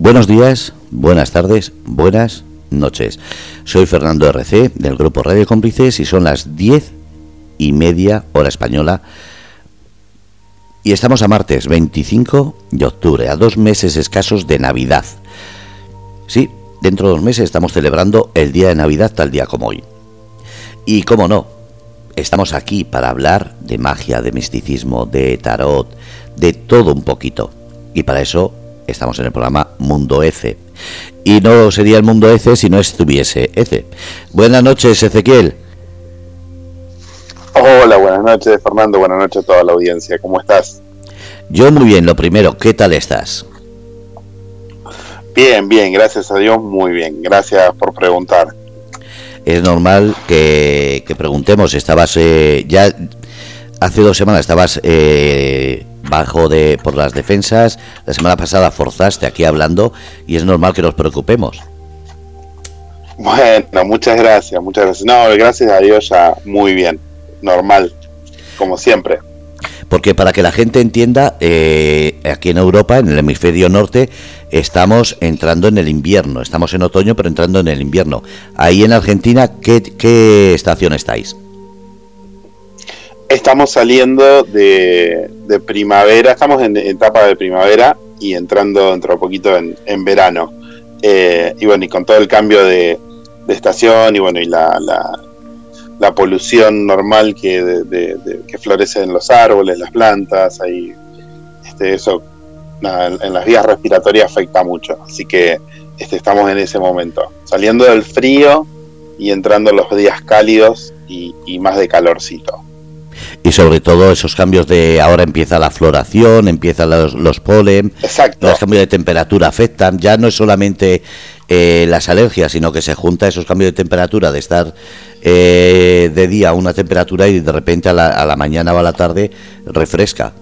Buenos días, buenas tardes, buenas noches. Soy Fernando RC del grupo Radio Cómplices y son las diez y media hora española. Y estamos a martes 25 de octubre, a dos meses escasos de Navidad. Sí, dentro de dos meses estamos celebrando el día de Navidad tal día como hoy. Y cómo no, estamos aquí para hablar de magia, de misticismo, de tarot, de todo un poquito. Y para eso estamos en el programa Mundo Ece. Y no sería el Mundo Ece si no estuviese Ece. Buenas noches, Ezequiel. Hola, buenas noches, Fernando. Buenas noches a toda la audiencia. ¿Cómo estás? Yo muy bien. Lo primero, ¿qué tal estás? Bien, bien, gracias a Dios, muy bien. Gracias por preguntar. Es normal que, preguntemos. Estabas eh, ya hace dos semanas estabas eh, bajo de por las defensas. La semana pasada forzaste aquí hablando y es normal que nos preocupemos. Bueno, muchas gracias, muchas gracias. No, gracias a Dios ya muy bien, normal, como siempre. Porque para que la gente entienda, eh, aquí en Europa, en el hemisferio norte, estamos entrando en el invierno. Estamos en otoño, pero entrando en el invierno. Ahí en Argentina, ¿qué, qué estación estáis? Estamos saliendo de, primavera, estamos en etapa de primavera y entrando dentro de poquito en, verano. Eh, y bueno, y con todo el cambio de, estación y bueno, y la, la, polución normal que, que florece en los árboles, las plantas, ahí, este, eso en las vías respiratorias afecta mucho. Así que este, estamos en ese momento, saliendo del frío y entrando en los días cálidos y más de calorcito y sobre todo esos cambios de ahora empieza la floración, empiezan los, los polen, los cambios de temperatura afectan, ya no es solamente eh, las alergias, sino que se junta esos cambios de temperatura, de estar eh, de día a una temperatura y de repente a la, a la mañana o a la tarde refresca.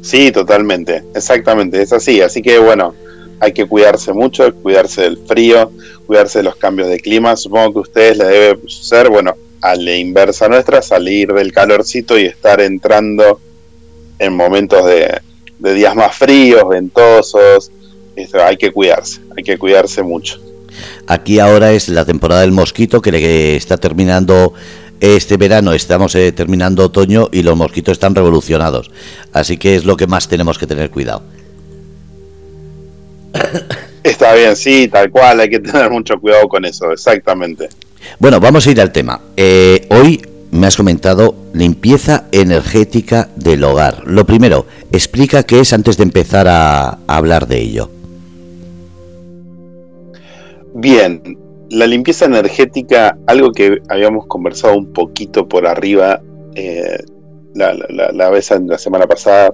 Sí, totalmente, exactamente, es así, así que bueno, hay que cuidarse mucho, cuidarse del frío, cuidarse de los cambios de clima, supongo que a ustedes le debe ser, bueno, a la inversa nuestra, salir del calorcito y estar entrando en momentos de, días más fríos, ventosos. hay que cuidarse, hay que cuidarse mucho. Aquí ahora es la temporada del mosquito que está terminando este verano, estamos eh, terminando otoño y los mosquitos están revolucionados. Así que es lo que más tenemos que tener cuidado. Está bien, sí, tal cual, hay que tener mucho cuidado con eso, exactamente. Bueno, vamos a ir al tema. Eh, hoy me has comentado limpieza energética del hogar. Lo primero, explica qué es antes de empezar a, hablar de ello. Bien, la limpieza energética, algo que habíamos conversado un poquito por arriba eh, la, vez en la semana pasada.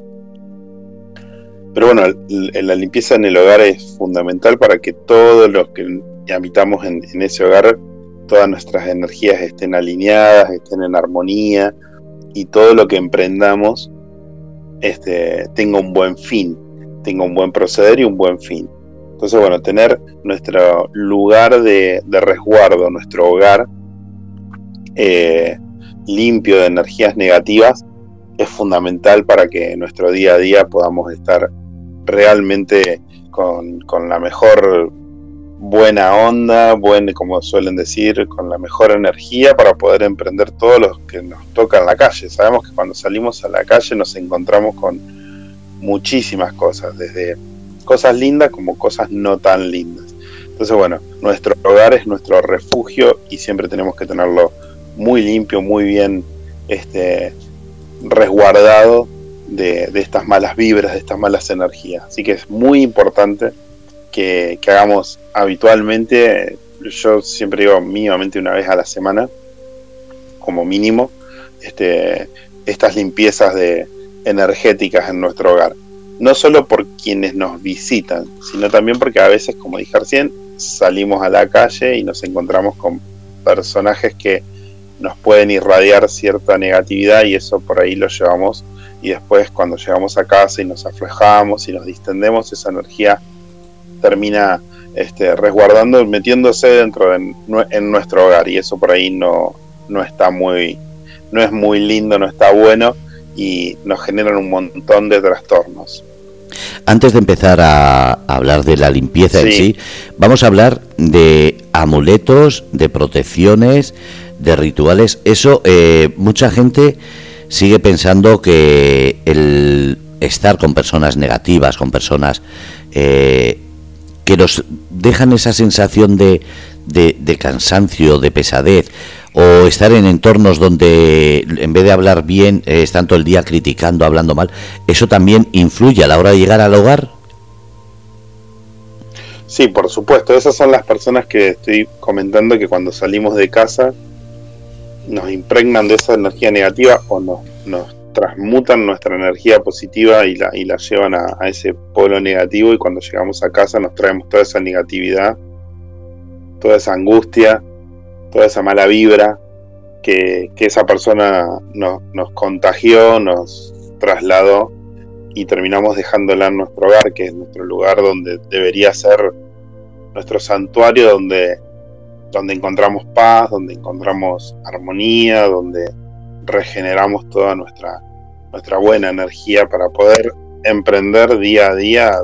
Pero bueno, la limpieza en el hogar es fundamental para que todos los que habitamos en ese hogar todas nuestras energías estén alineadas, estén en armonía y todo lo que emprendamos este, tenga un buen fin, tenga un buen proceder y un buen fin. Entonces, bueno, tener nuestro lugar de, resguardo, nuestro hogar eh, limpio de energías negativas es fundamental para que nuestro día a día podamos estar realmente con, con la mejor buena onda, buen, como suelen decir, con la mejor energía para poder emprender todo lo que nos toca en la calle. Sabemos que cuando salimos a la calle nos encontramos con muchísimas cosas, desde cosas lindas como cosas no tan lindas. Entonces, bueno, nuestro hogar es nuestro refugio y siempre tenemos que tenerlo muy limpio, muy bien este, resguardado de, de estas malas vibras, de estas malas energías. Así que es muy importante que, hagamos habitualmente, yo siempre digo mínimamente una vez a la semana, como mínimo, este, estas limpiezas de, energéticas en nuestro hogar. No solo por quienes nos visitan, sino también porque a veces, como dije recién, salimos a la calle y nos encontramos con personajes que nos pueden irradiar cierta negatividad y eso por ahí lo llevamos y después cuando llegamos a casa y nos aflojamos y nos distendemos, esa energía termina este, resguardando, metiéndose dentro de en nuestro hogar y eso por ahí no, no está muy, no es muy lindo, no está bueno y nos generan un montón de trastornos. Antes de empezar a hablar de la limpieza en sí, vamos a hablar de amuletos, de protecciones, de rituales. Eso, eh, mucha gente sigue pensando que el estar con personas negativas, con personas eh, que nos dejan esa sensación de, de, cansancio, de pesadez, o estar en entornos donde en vez de hablar bien eh, están todo el día criticando, hablando mal, ¿eso también influye a la hora de llegar al hogar? Sí, por supuesto, esas son las personas que estoy comentando que cuando salimos de casa nos impregnan de esa energía negativa o nos, nos transmutan nuestra energía positiva y la, y la llevan a, ese polo negativo y cuando llegamos a casa nos traemos toda esa negatividad, toda esa angustia, toda esa mala vibra que, esa persona nos, nos contagió, nos trasladó y terminamos dejándola en nuestro hogar, que es nuestro lugar donde debería ser nuestro santuario, donde, donde encontramos paz, donde encontramos armonía, donde regeneramos toda nuestra, nuestra buena energía para poder emprender día a día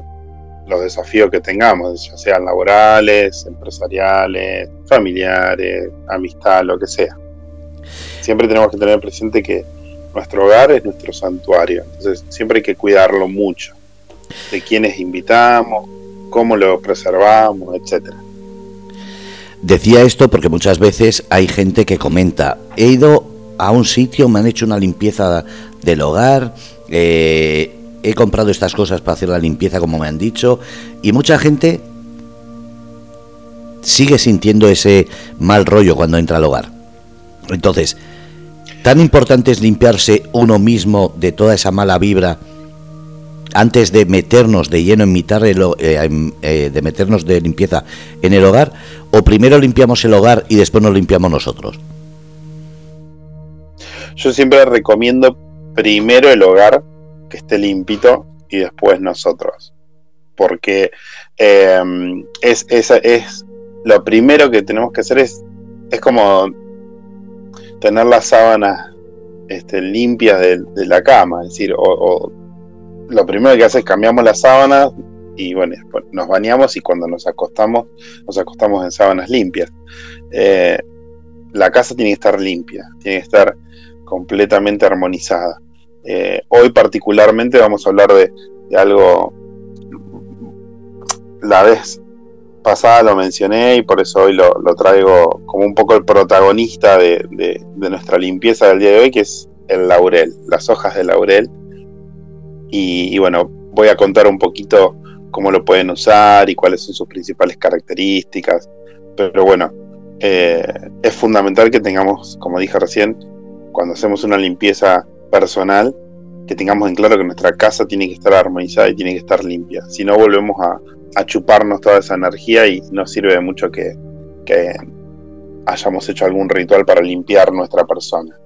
los desafíos que tengamos, ya sean laborales, empresariales, familiares, amistad, lo que sea. Siempre tenemos que tener presente que nuestro hogar es nuestro santuario, entonces siempre hay que cuidarlo mucho, de quienes invitamos, cómo lo preservamos, etcétera. Decía esto porque muchas veces hay gente que comenta, he ido a un sitio, me han hecho una limpieza del hogar, eh, he comprado estas cosas para hacer la limpieza como me han dicho, y mucha gente sigue sintiendo ese mal rollo cuando entra al hogar. Entonces, tan importante es limpiarse uno mismo de toda esa mala vibra antes de meternos de lleno en mitad de, eh, eh, de meternos de limpieza en el hogar, o primero limpiamos el hogar y después nos limpiamos nosotros. Yo siempre recomiendo primero el hogar que esté limpito y después nosotros. Porque eh, es, es, lo primero que tenemos que hacer es, es como tener las sábanas este, limpias de, la cama. Es decir, o, lo primero que hace es cambiamos las sábanas y bueno, nos bañamos y cuando nos acostamos, nos acostamos en sábanas limpias. Eh, la casa tiene que estar limpia, tiene que estar completamente armonizada. Eh, hoy particularmente vamos a hablar de, algo, la vez pasada lo mencioné y por eso hoy lo, traigo como un poco el protagonista de, nuestra limpieza del día de hoy, que es el laurel, las hojas de laurel. Y, bueno, voy a contar un poquito cómo lo pueden usar y cuáles son sus principales características. Pero bueno, eh, es fundamental que tengamos, como dije recién, cuando hacemos una limpieza personal, que tengamos en claro que nuestra casa tiene que estar armonizada y tiene que estar limpia. Si no, volvemos a, chuparnos toda esa energía y no sirve de mucho que, hayamos hecho algún ritual para limpiar nuestra persona.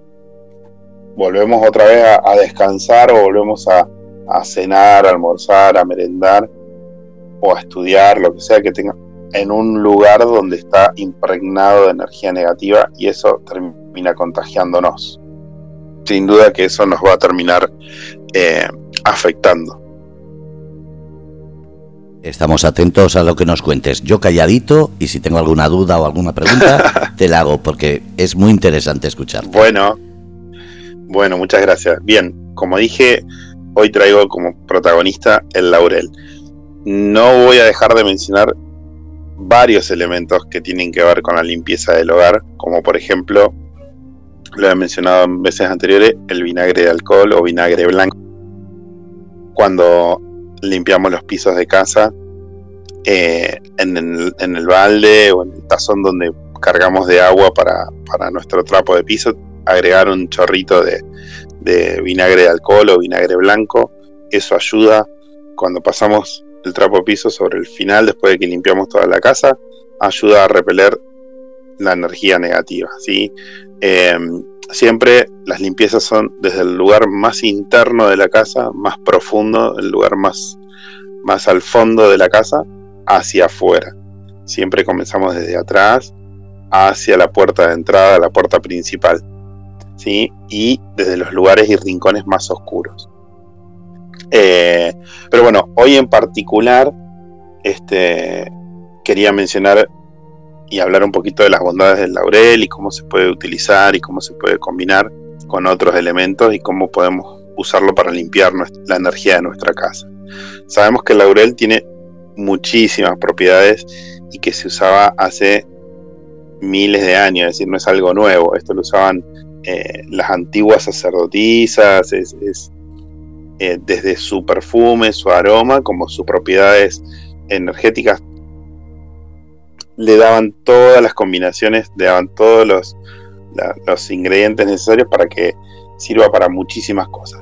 Volvemos otra vez a, descansar o volvemos a, a, cenar, a almorzar, a merendar o a estudiar, lo que sea que tenga, en un lugar donde está impregnado de energía negativa y eso termina contagiándonos. Sin duda que eso nos va a terminar eh, afectando. Estamos atentos a lo que nos cuentes. Yo calladito y si tengo alguna duda o alguna pregunta, te la hago porque es muy interesante escuchar. Bueno, bueno, muchas gracias. Bien, como dije, hoy traigo como protagonista el laurel. No voy a dejar de mencionar varios elementos que tienen que ver con la limpieza del hogar, como por ejemplo, lo he mencionado en veces anteriores, el vinagre de alcohol o vinagre blanco. Cuando limpiamos los pisos de casa, eh, en, el, balde o en el tazón donde cargamos de agua para, nuestro trapo de piso, agregar un chorrito de, de vinagre de alcohol o vinagre blanco. Eso ayuda cuando pasamos el trapo piso sobre el final, después de que limpiamos toda la casa, ayuda a repeler la energía negativa. ¿sí? Em, siempre las limpiezas son desde el lugar más interno de la casa, más profundo, el lugar más, más al fondo de la casa, hacia afuera. Siempre comenzamos desde atrás hacia la puerta de entrada, la puerta principal. ¿sí? Y desde los lugares y rincones más oscuros. Eh, pero bueno, hoy en particular este, quería mencionar y hablar un poquito de las bondades del laurel y cómo se puede utilizar y cómo se puede combinar con otros elementos y cómo podemos usarlo para limpiar la energía de nuestra casa. Sabemos que el laurel tiene muchísimas propiedades y que se usaba hace miles de años, es decir, no es algo nuevo, esto lo usaban eh, las antiguas sacerdotisas, es, eh, desde su perfume, su aroma, como sus propiedades energéticas, le daban todas las combinaciones, le daban todos los, ingredientes necesarios para que sirva para muchísimas cosas.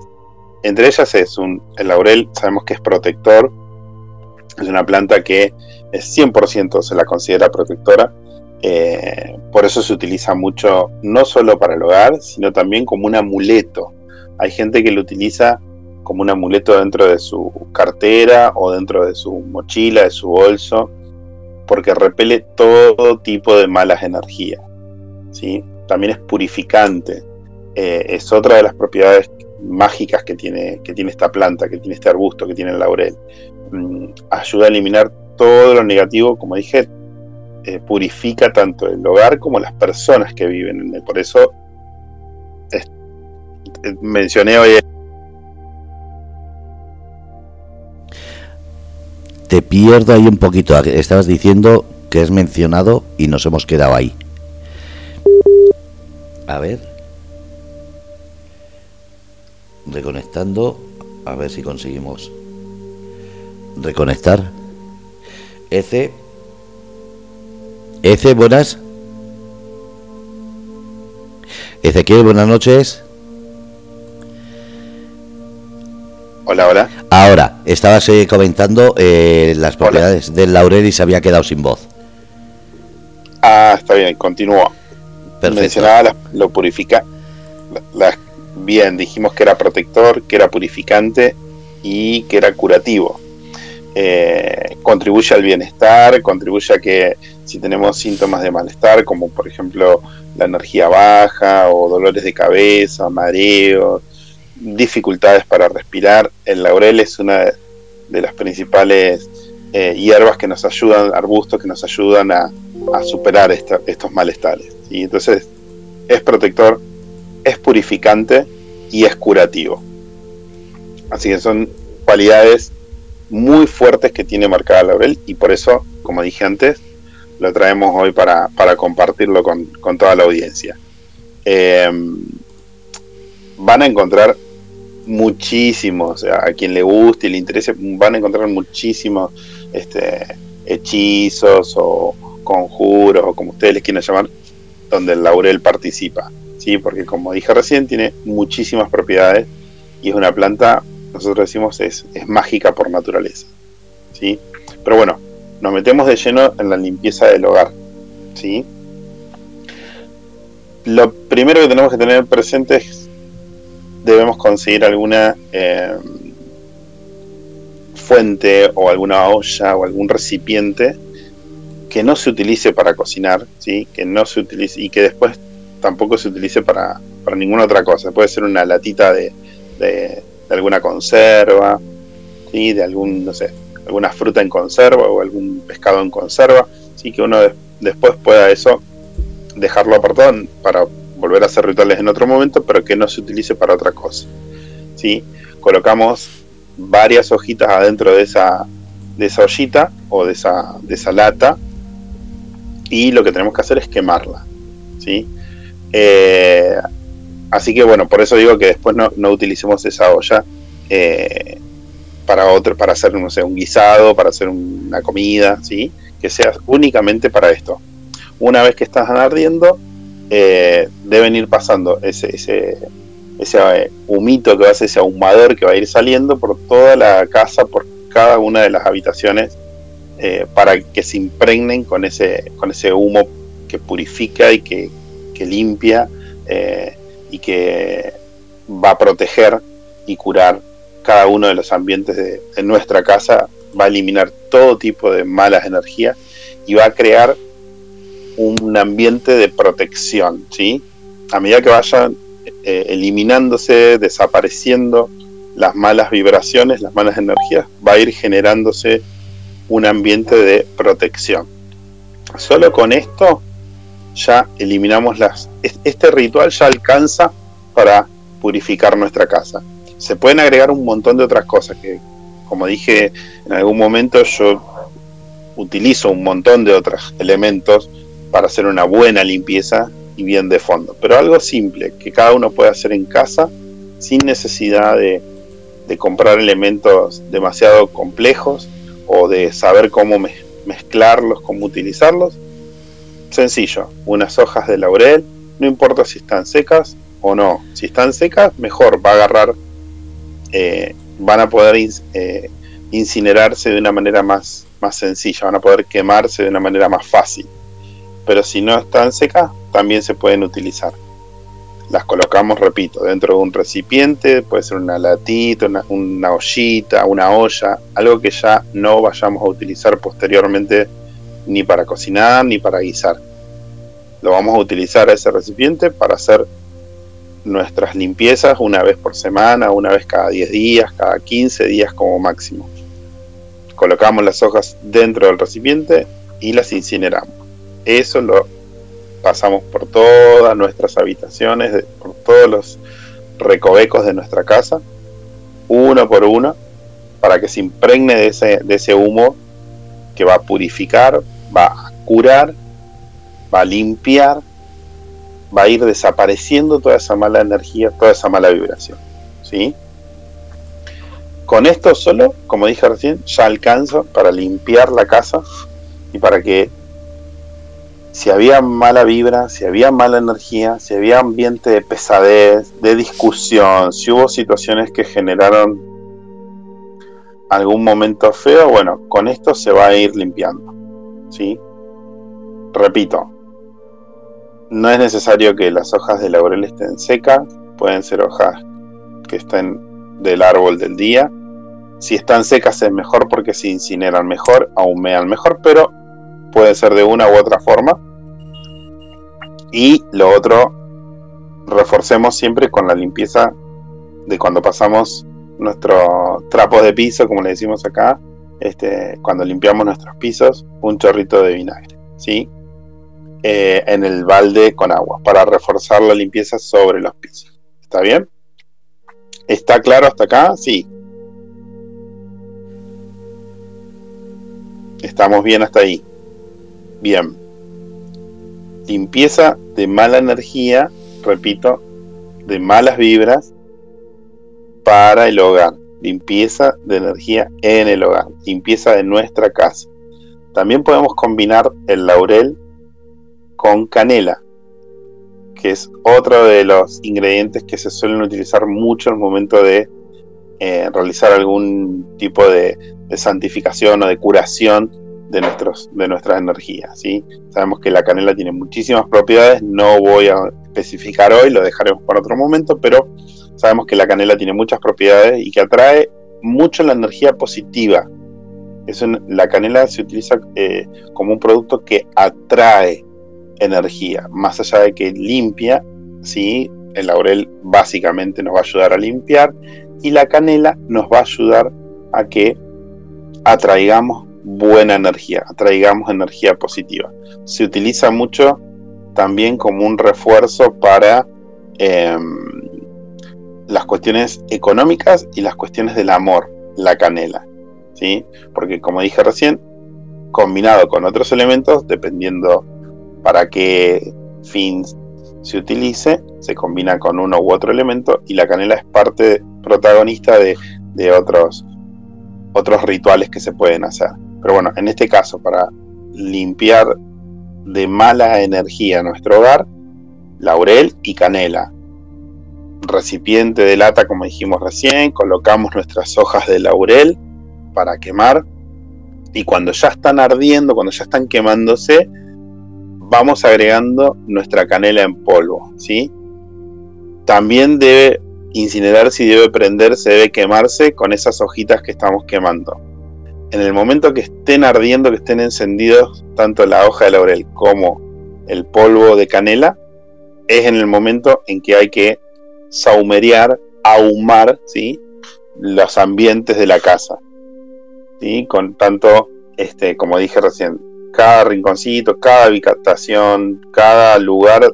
Entre ellas es un, el laurel, sabemos que es protector, es una planta que es 100% se la considera protectora, eh, por eso se utiliza mucho no solo para el hogar, sino también como un amuleto. Hay gente que lo utiliza como un amuleto dentro de su cartera o dentro de su mochila, de su bolso, porque repele todo tipo de malas energías. ¿sí? También es purificante. Eh, es otra de las propiedades mágicas que tiene, que tiene esta planta, que tiene este arbusto, que tiene el laurel. Mm, ayuda a eliminar todo lo negativo, como dije, eh, purifica tanto el hogar como las personas que viven en él. Por eso mencioné hoy te pierdo ahí un poquito. Estabas diciendo que es mencionado y nos hemos quedado ahí. A ver. Reconectando. A ver si conseguimos reconectar. Ece. Ece, buenas. Ezequiel, buenas noches. Hola, hola. Ahora, estabas eh, comentando eh, las propiedades del laurel y se había quedado sin voz. Ah, está bien, continúo. Mencionaba lo purifica. bien, dijimos que era protector, que era purificante y que era curativo. Eh, contribuye al bienestar, contribuye a que si tenemos síntomas de malestar, como por ejemplo la energía baja o dolores de cabeza, mareos, dificultades para respirar. El laurel es una de las principales eh, hierbas que nos ayudan, arbustos que nos ayudan a, superar estos malestares. y Entonces es protector, es purificante y es curativo. Así que son cualidades muy fuertes que tiene marcada el laurel y por eso, como dije antes, lo traemos hoy para, compartirlo con, toda la audiencia. Eh, van a encontrar muchísimos, a quien le guste y le interese, van a encontrar muchísimos este, hechizos o conjuros, o como ustedes les quieran llamar, donde el laurel participa, ¿sí? porque como dije recién, tiene muchísimas propiedades y es una planta, nosotros decimos, es, es mágica por naturaleza. ¿sí? Pero bueno, nos metemos de lleno en la limpieza del hogar. ¿sí? Lo primero que tenemos que tener presente es debemos conseguir alguna eh, fuente o alguna olla o algún recipiente que no se utilice para cocinar, ¿sí? que no se utilice y que después tampoco se utilice para, para ninguna otra cosa. Puede ser una latita de, de, alguna conserva, ¿sí? de algún, no sé, alguna fruta en conserva o algún pescado en conserva, ¿sí? que uno después pueda eso dejarlo apartado para volver a hacer rituales en otro momento, pero que no se utilice para otra cosa. ¿sí? Colocamos varias hojitas adentro de esa, de esa ollita o de esa, de esa lata y lo que tenemos que hacer es quemarla. ¿sí? Eh, así que bueno, por eso digo que después no, no utilicemos esa olla eh, para otro, para hacer no sé, un guisado, para hacer una comida, ¿sí? que sea únicamente para esto. Una vez que están ardiendo, eh, deben ir pasando ese, ese, ese eh, humito que va a ser ese ahumador que va a ir saliendo por toda la casa, por cada una de las habitaciones, eh, para que se impregnen con ese, con ese humo que purifica y que, limpia y que va a proteger y curar cada uno de los ambientes de nuestra casa, va a eliminar todo tipo de malas energías y va a crear un ambiente de protección, ¿sí? A medida que vayan eh, eliminándose, desapareciendo las malas vibraciones, las malas energías, va a ir generándose un ambiente de protección. Solo con esto ya eliminamos las... Este ritual ya alcanza para purificar nuestra casa. Se pueden agregar un montón de otras cosas que, como dije en algún momento, yo utilizo un montón de otros elementos para hacer una buena limpieza y bien de fondo. Pero algo simple que cada uno puede hacer en casa sin necesidad de, comprar elementos demasiado complejos o de saber cómo mezclarlos, cómo utilizarlos. Sencillo, unas hojas de laurel, no importa si están secas o no. Si están secas, mejor, va a agarrar, eh, van a poder eh, incinerarse de una manera más, más sencilla, van a poder quemarse de una manera más fácil. Pero si no están secas, también se pueden utilizar. Las colocamos, repito, dentro de un recipiente, puede ser una latita, una, ollita, una olla, algo que ya no vayamos a utilizar posteriormente ni para cocinar ni para guisar. Lo vamos a utilizar a ese recipiente para hacer nuestras limpiezas una vez por semana, una vez cada 10 días, cada 15 días como máximo. Colocamos las hojas dentro del recipiente y las incineramos. Eso lo pasamos por todas nuestras habitaciones, por todos los recovecos de nuestra casa, uno por uno, para que se impregne de ese, de ese humo que va a purificar, va a curar, va a limpiar, va a ir desapareciendo toda esa mala energía, toda esa mala vibración. ¿sí? Con esto solo, como dije recién, ya alcanza para limpiar la casa y para que si había mala vibra, si había mala energía, si había ambiente de pesadez, de discusión, si hubo situaciones que generaron algún momento feo, bueno, con esto se va a ir limpiando. ¿sí? Repito, no es necesario que las hojas de laurel estén secas, pueden ser hojas que estén del árbol del día. Si están secas es mejor porque se incineran mejor, ahumean mejor, pero puede ser de una u otra forma. Y lo otro, reforcemos siempre con la limpieza de cuando pasamos nuestro trapo de piso, como le decimos acá, este, cuando limpiamos nuestros pisos, un chorrito de vinagre, ¿sí? Eh, en el balde con agua, para reforzar la limpieza sobre los pisos. ¿Está bien? ¿Está claro hasta acá? Sí. Estamos bien hasta ahí. Bien. Limpieza de mala energía, repito, de malas vibras para el hogar. Limpieza de energía en el hogar. Limpieza de nuestra casa. También podemos combinar el laurel con canela, que es otro de los ingredientes que se suelen utilizar mucho en el momento de eh, realizar algún tipo de, de santificación o de curación de, nuestros, de nuestras energías. ¿sí? Sabemos que la canela tiene muchísimas propiedades, no voy a especificar hoy, lo dejaremos para otro momento, pero sabemos que la canela tiene muchas propiedades y que atrae mucho la energía positiva. la canela se utiliza eh, como un producto que atrae energía, más allá de que limpia, ¿sí? el laurel básicamente nos va a ayudar a limpiar y la canela nos va a ayudar a que atraigamos buena energía, atraigamos energía positiva. Se utiliza mucho también como un refuerzo para em, las cuestiones económicas y las cuestiones del amor, la canela. ¿sí? Porque como dije recién, combinado con otros elementos, dependiendo para qué fin se utilice, se combina con uno u otro elemento y la canela es parte protagonista de, otros rituales que se pueden hacer. Pero bueno, en este caso, para limpiar de mala energía nuestro hogar, laurel y canela. Recipiente de lata, como dijimos recién, colocamos nuestras hojas de laurel para quemar y cuando ya están ardiendo, cuando ya están quemándose, vamos agregando nuestra canela en polvo, ¿sí? También debe incinerarse y debe prenderse, debe quemarse con esas hojitas que estamos quemando en el momento que estén ardiendo, que estén encendidos, tanto la hoja de laurel como el polvo de canela, es en el momento en que hay que saumerear, ahumar, ¿sí? los ambientes de la casa. ¿sí? Con tanto, este, como dije recién, cada rinconcito, cada habitación, cada lugar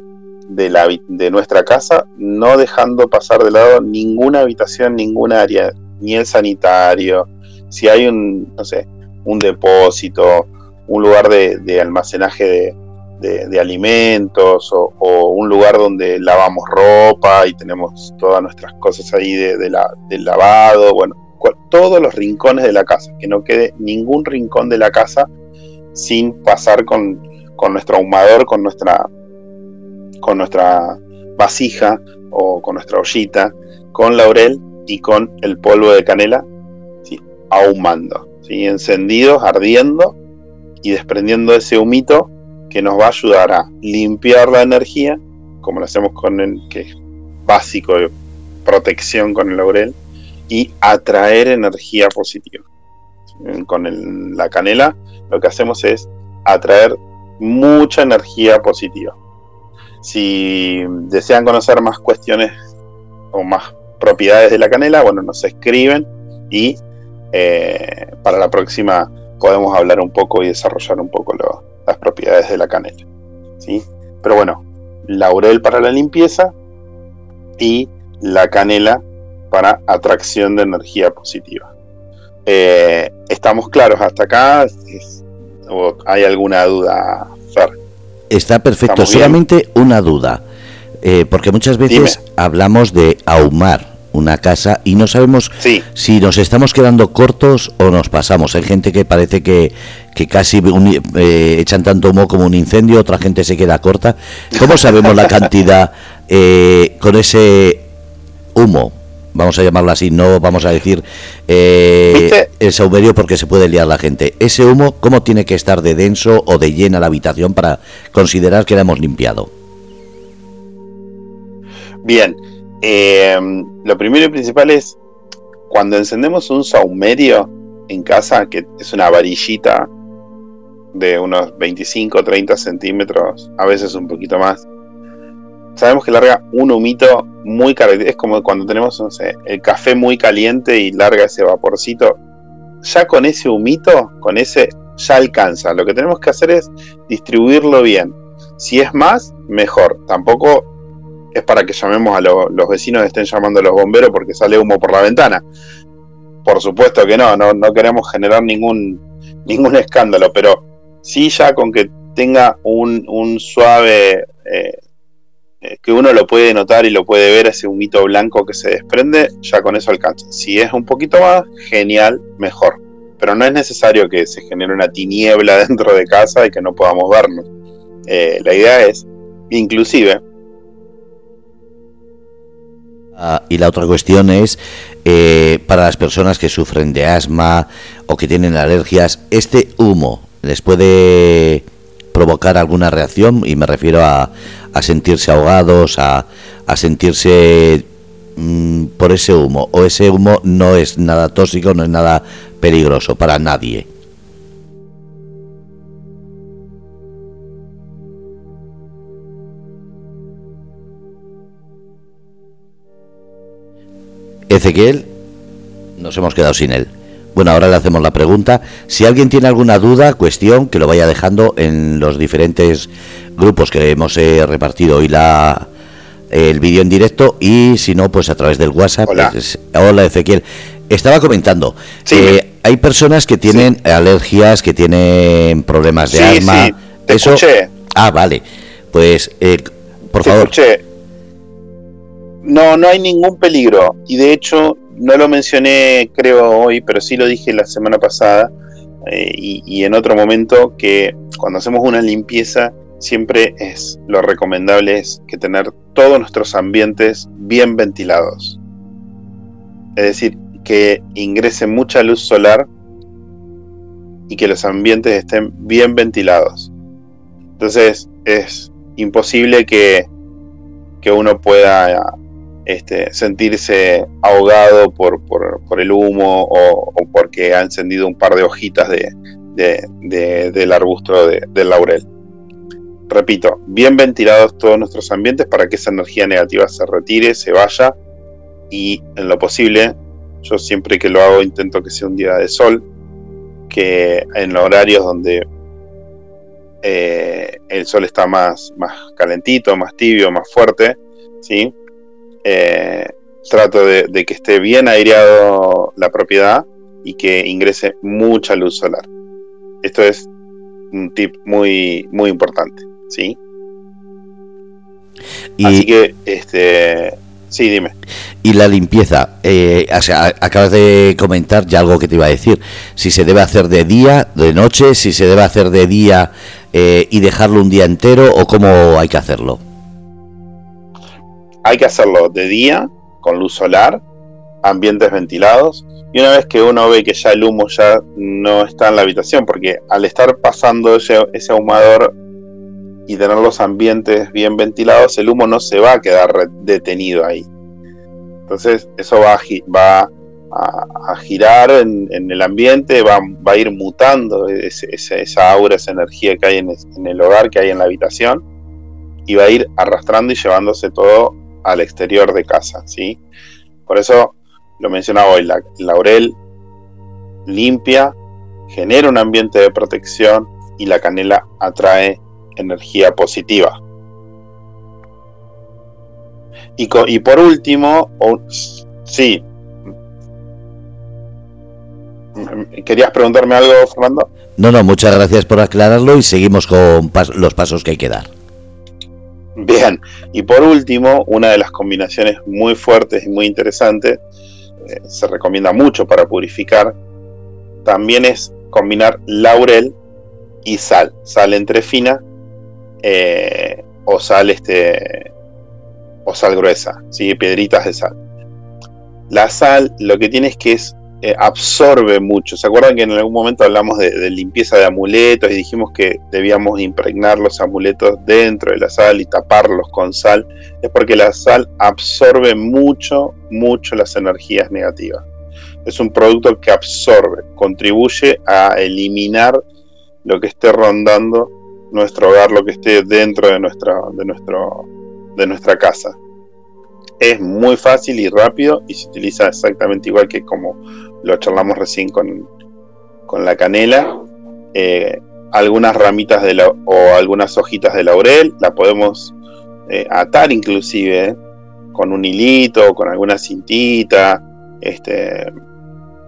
de, la, de nuestra casa, no dejando pasar de lado ninguna habitación, ninguna área, ni el sanitario, si hay un, no sé, un depósito, un lugar de, almacenaje de, alimentos o, un lugar donde lavamos ropa y tenemos todas nuestras cosas ahí de, la, del lavado, bueno, todos los rincones de la casa, que no quede ningún rincón de la casa sin pasar con, con nuestro ahumador, con nuestra, con nuestra vasija o con nuestra ollita, con laurel y con el polvo de canela. Ahumando, ¿sí? encendidos, ardiendo y desprendiendo ese humito que nos va a ayudar a limpiar la energía, como lo hacemos con el que es básico de protección con el laurel, y atraer energía positiva. Con la canela lo que hacemos es atraer mucha energía positiva. Si desean conocer más cuestiones o más propiedades de la canela, bueno, nos escriben y eh, para la próxima podemos hablar un poco y desarrollar un poco las propiedades de la canela. ¿sí? Pero bueno, laurel para la limpieza y la canela para atracción de energía positiva. Eh, ¿Estamos claros hasta acá? ¿O hay alguna duda, Fer? Está perfecto, solamente una duda. Eh, porque muchas veces hablamos de ahumar una casa y no sabemos si nos estamos quedando cortos o nos pasamos. Hay gente que parece que, que casi eh, echan tanto humo como un incendio, otra gente se queda corta. ¿Cómo sabemos la cantidad eh, con ese humo? Vamos a llamarlo así, no vamos a decir eh, el saumerio porque se puede liar la gente. Ese humo, ¿cómo tiene que estar de denso o de llena la habitación para considerar que la hemos limpiado? Bien, eh, lo primero y principal es cuando encendemos un saumerio en casa, que es una varillita de unos 25 o 30 centímetros, a veces un poquito más, sabemos que larga un humito muy característico. Es como cuando tenemos, el café muy caliente y larga ese vaporcito. Ya con ese humito, con ese, ya alcanza. Lo que tenemos que hacer es distribuirlo bien. Si es más, mejor. Tampoco es para que llamemos a los vecinos estén llamando a los bomberos porque sale humo por la ventana. Por supuesto que no, no, queremos generar ningún, ningún escándalo, pero sí ya con que tenga un, suave, eh, eh, que uno lo puede notar y lo puede ver, ese humito blanco que se desprende, ya con eso alcanza. Si es un poquito más, genial, mejor. Pero no es necesario que se genere una tiniebla dentro de casa y que no podamos vernos. Eh, la idea es, inclusive, Ah, y la otra cuestión es, eh, para las personas que sufren de asma o que tienen alergias, ¿este humo les puede provocar alguna reacción? Y me refiero a, a sentirse ahogados, a, a sentirse mm, por ese humo. ¿O ese humo no es nada tóxico, no es nada peligroso para nadie? Ezequiel, nos hemos quedado sin él. Bueno, ahora le hacemos la pregunta. Si alguien tiene alguna duda, cuestión, que lo vaya dejando en los diferentes grupos que hemos eh, repartido hoy la, el vídeo en directo y si no, pues a través del WhatsApp. Hola, pues, hola Ezequiel. Estaba comentando, eh, hay personas que tienen alergias, que tienen problemas de asma. Eso... Ah, vale. Pues, eh, por favor. No, no hay ningún peligro. Y de hecho, no lo mencioné creo hoy, pero sí lo dije la semana pasada eh, y, en otro momento que cuando hacemos una limpieza siempre es lo recomendable es que tener todos nuestros ambientes bien ventilados. Es decir, que ingrese mucha luz solar y que los ambientes estén bien ventilados. Entonces es imposible que, que uno pueda este, sentirse ahogado por, el humo o, porque ha encendido un par de hojitas de, del arbusto del laurel. Repito, bien ventilados todos nuestros ambientes para que esa energía negativa se retire, se vaya y en lo posible Yo siempre que lo hago intento que sea un día de sol, que en horarios donde eh, el sol está más, más calentito, más tibio, más fuerte, ¿sí? Eh, trato de, que esté bien aireado la propiedad y que ingrese mucha luz solar. Esto es un tip muy, muy importante, ¿sí? Así que, este, sí, dime. Y la limpieza, eh, acabas de comentar ya algo que te iba a decir, si se debe hacer de día, de noche, si se debe hacer de día eh, y dejarlo un día entero o cómo hay que hacerlo. Hay que hacerlo de día, con luz solar, ambientes ventilados, y una vez que uno ve que ya el humo ya no está en la habitación, porque al estar pasando ese, ese ahumador y tener los ambientes bien ventilados, el humo no se va a quedar detenido ahí. Entonces eso va a, a, girar en, el ambiente, va, a ir mutando esa aura, esa energía que hay en, en el hogar, que hay en la habitación, y va a ir arrastrando y llevándose todo al exterior de casa, ¿sí? Por eso lo mencionaba hoy, la laurel limpia, genera un ambiente de protección y la canela atrae energía positiva. Y, y por último, sí. ¿Querías preguntarme algo, Fernando? No, no, muchas gracias por aclararlo y seguimos con los pasos que hay que dar. Bien, y por último, una de las combinaciones muy fuertes y muy interesantes, eh, se recomienda mucho para purificar, también es combinar laurel y sal, sal entre fina eh, o sal este o sal gruesa, ¿sí? piedritas de sal. La sal lo que tiene es que es eh, absorbe mucho. ¿Se acuerdan que en algún momento hablamos de, limpieza de amuletos y dijimos que debíamos impregnar los amuletos dentro de la sal y taparlos con sal? Es porque la sal absorbe mucho, mucho las energías negativas. Es un producto que absorbe, contribuye a eliminar lo que esté rondando nuestro hogar, lo que esté dentro de nuestra, de nuestro, de nuestra casa. Es muy fácil y rápido y se utiliza exactamente igual que como lo charlamos recién con, la canela, eh, algunas ramitas de la, o algunas hojitas de laurel, la podemos eh, atar inclusive con un hilito, con alguna cintita, este,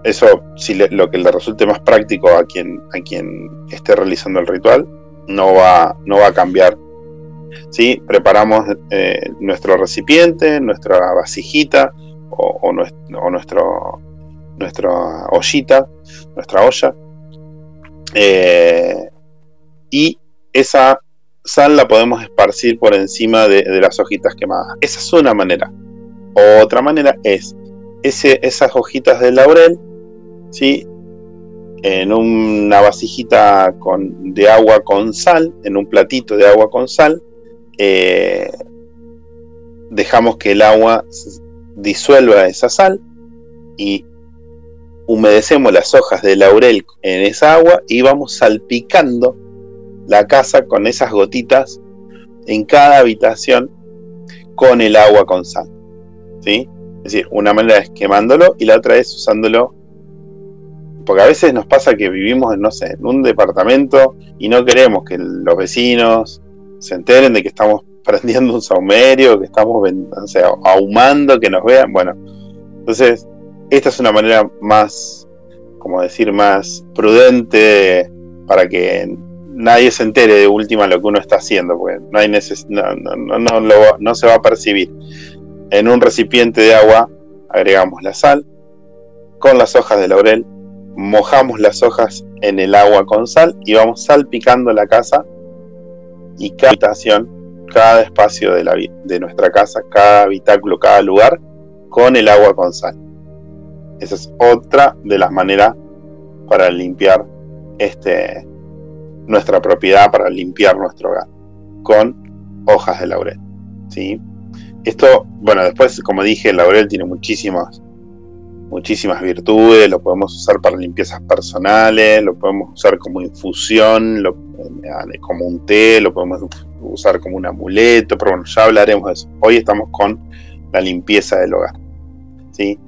eso si lo que le resulte más práctico a quien, a quien esté realizando el ritual, no va, no va a cambiar. Preparamos eh, nuestro recipiente, nuestra vasijita o nuestro nuestra ollita, nuestra olla. Eh, y esa sal la podemos esparcir por encima de, las hojitas quemadas. Esa es una manera. Otra manera es esas hojitas de laurel, ¿sí? en una vasijita con, de agua con sal, en un platito de agua con sal, eh, dejamos que el agua disuelva esa sal y humedecemos las hojas de laurel en esa agua y vamos salpicando la casa con esas gotitas en cada habitación con el agua con sal. ¿sí? Es decir, una manera es quemándolo y la otra es usándolo. Porque a veces nos pasa que vivimos, no sé, en un departamento y no queremos que los vecinos se enteren de que estamos prendiendo un saumerio, que estamos o sea, ahumando, que nos vean. Bueno, entonces esta es una manera más, como decir, más prudente para que nadie se entere de última lo que uno está haciendo, porque no, hay no, no, no, se va a percibir. En un recipiente de agua agregamos la sal con las hojas de laurel, mojamos las hojas en el agua con sal y vamos salpicando la casa y cada habitación, cada espacio de, nuestra casa, cada habitáculo, cada lugar con el agua con sal. Esa es otra de las maneras para limpiar este, nuestra propiedad, para limpiar nuestro hogar, con hojas de laurel. ¿sí? Esto, bueno, después, como dije, el laurel tiene muchísimas, muchísimas virtudes, lo podemos usar para limpiezas personales, lo podemos usar como infusión, eh, como un té, lo podemos usar como un amuleto, pero bueno, ya hablaremos de eso. Hoy estamos con la limpieza del hogar. ¿sí?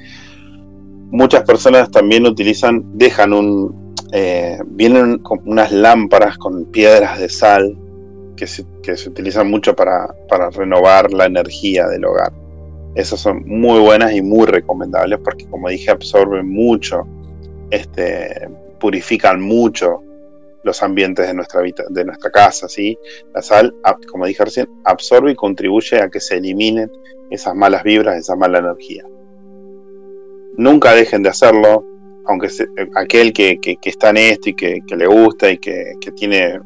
muchas personas también utilizan, dejan un, eh, vienen unas lámparas con piedras de sal que se, que se utilizan mucho para, para, renovar la energía del hogar. Esas son muy buenas y muy recomendables porque como dije absorben mucho, este, purifican mucho los ambientes de nuestra, de nuestra casa. ¿sí? La sal, como dije recién, absorbe y contribuye a que se eliminen esas malas vibras, esa mala energía. Nunca dejen de hacerlo, aunque aquel que, está en esto y que, le gusta y que, tiene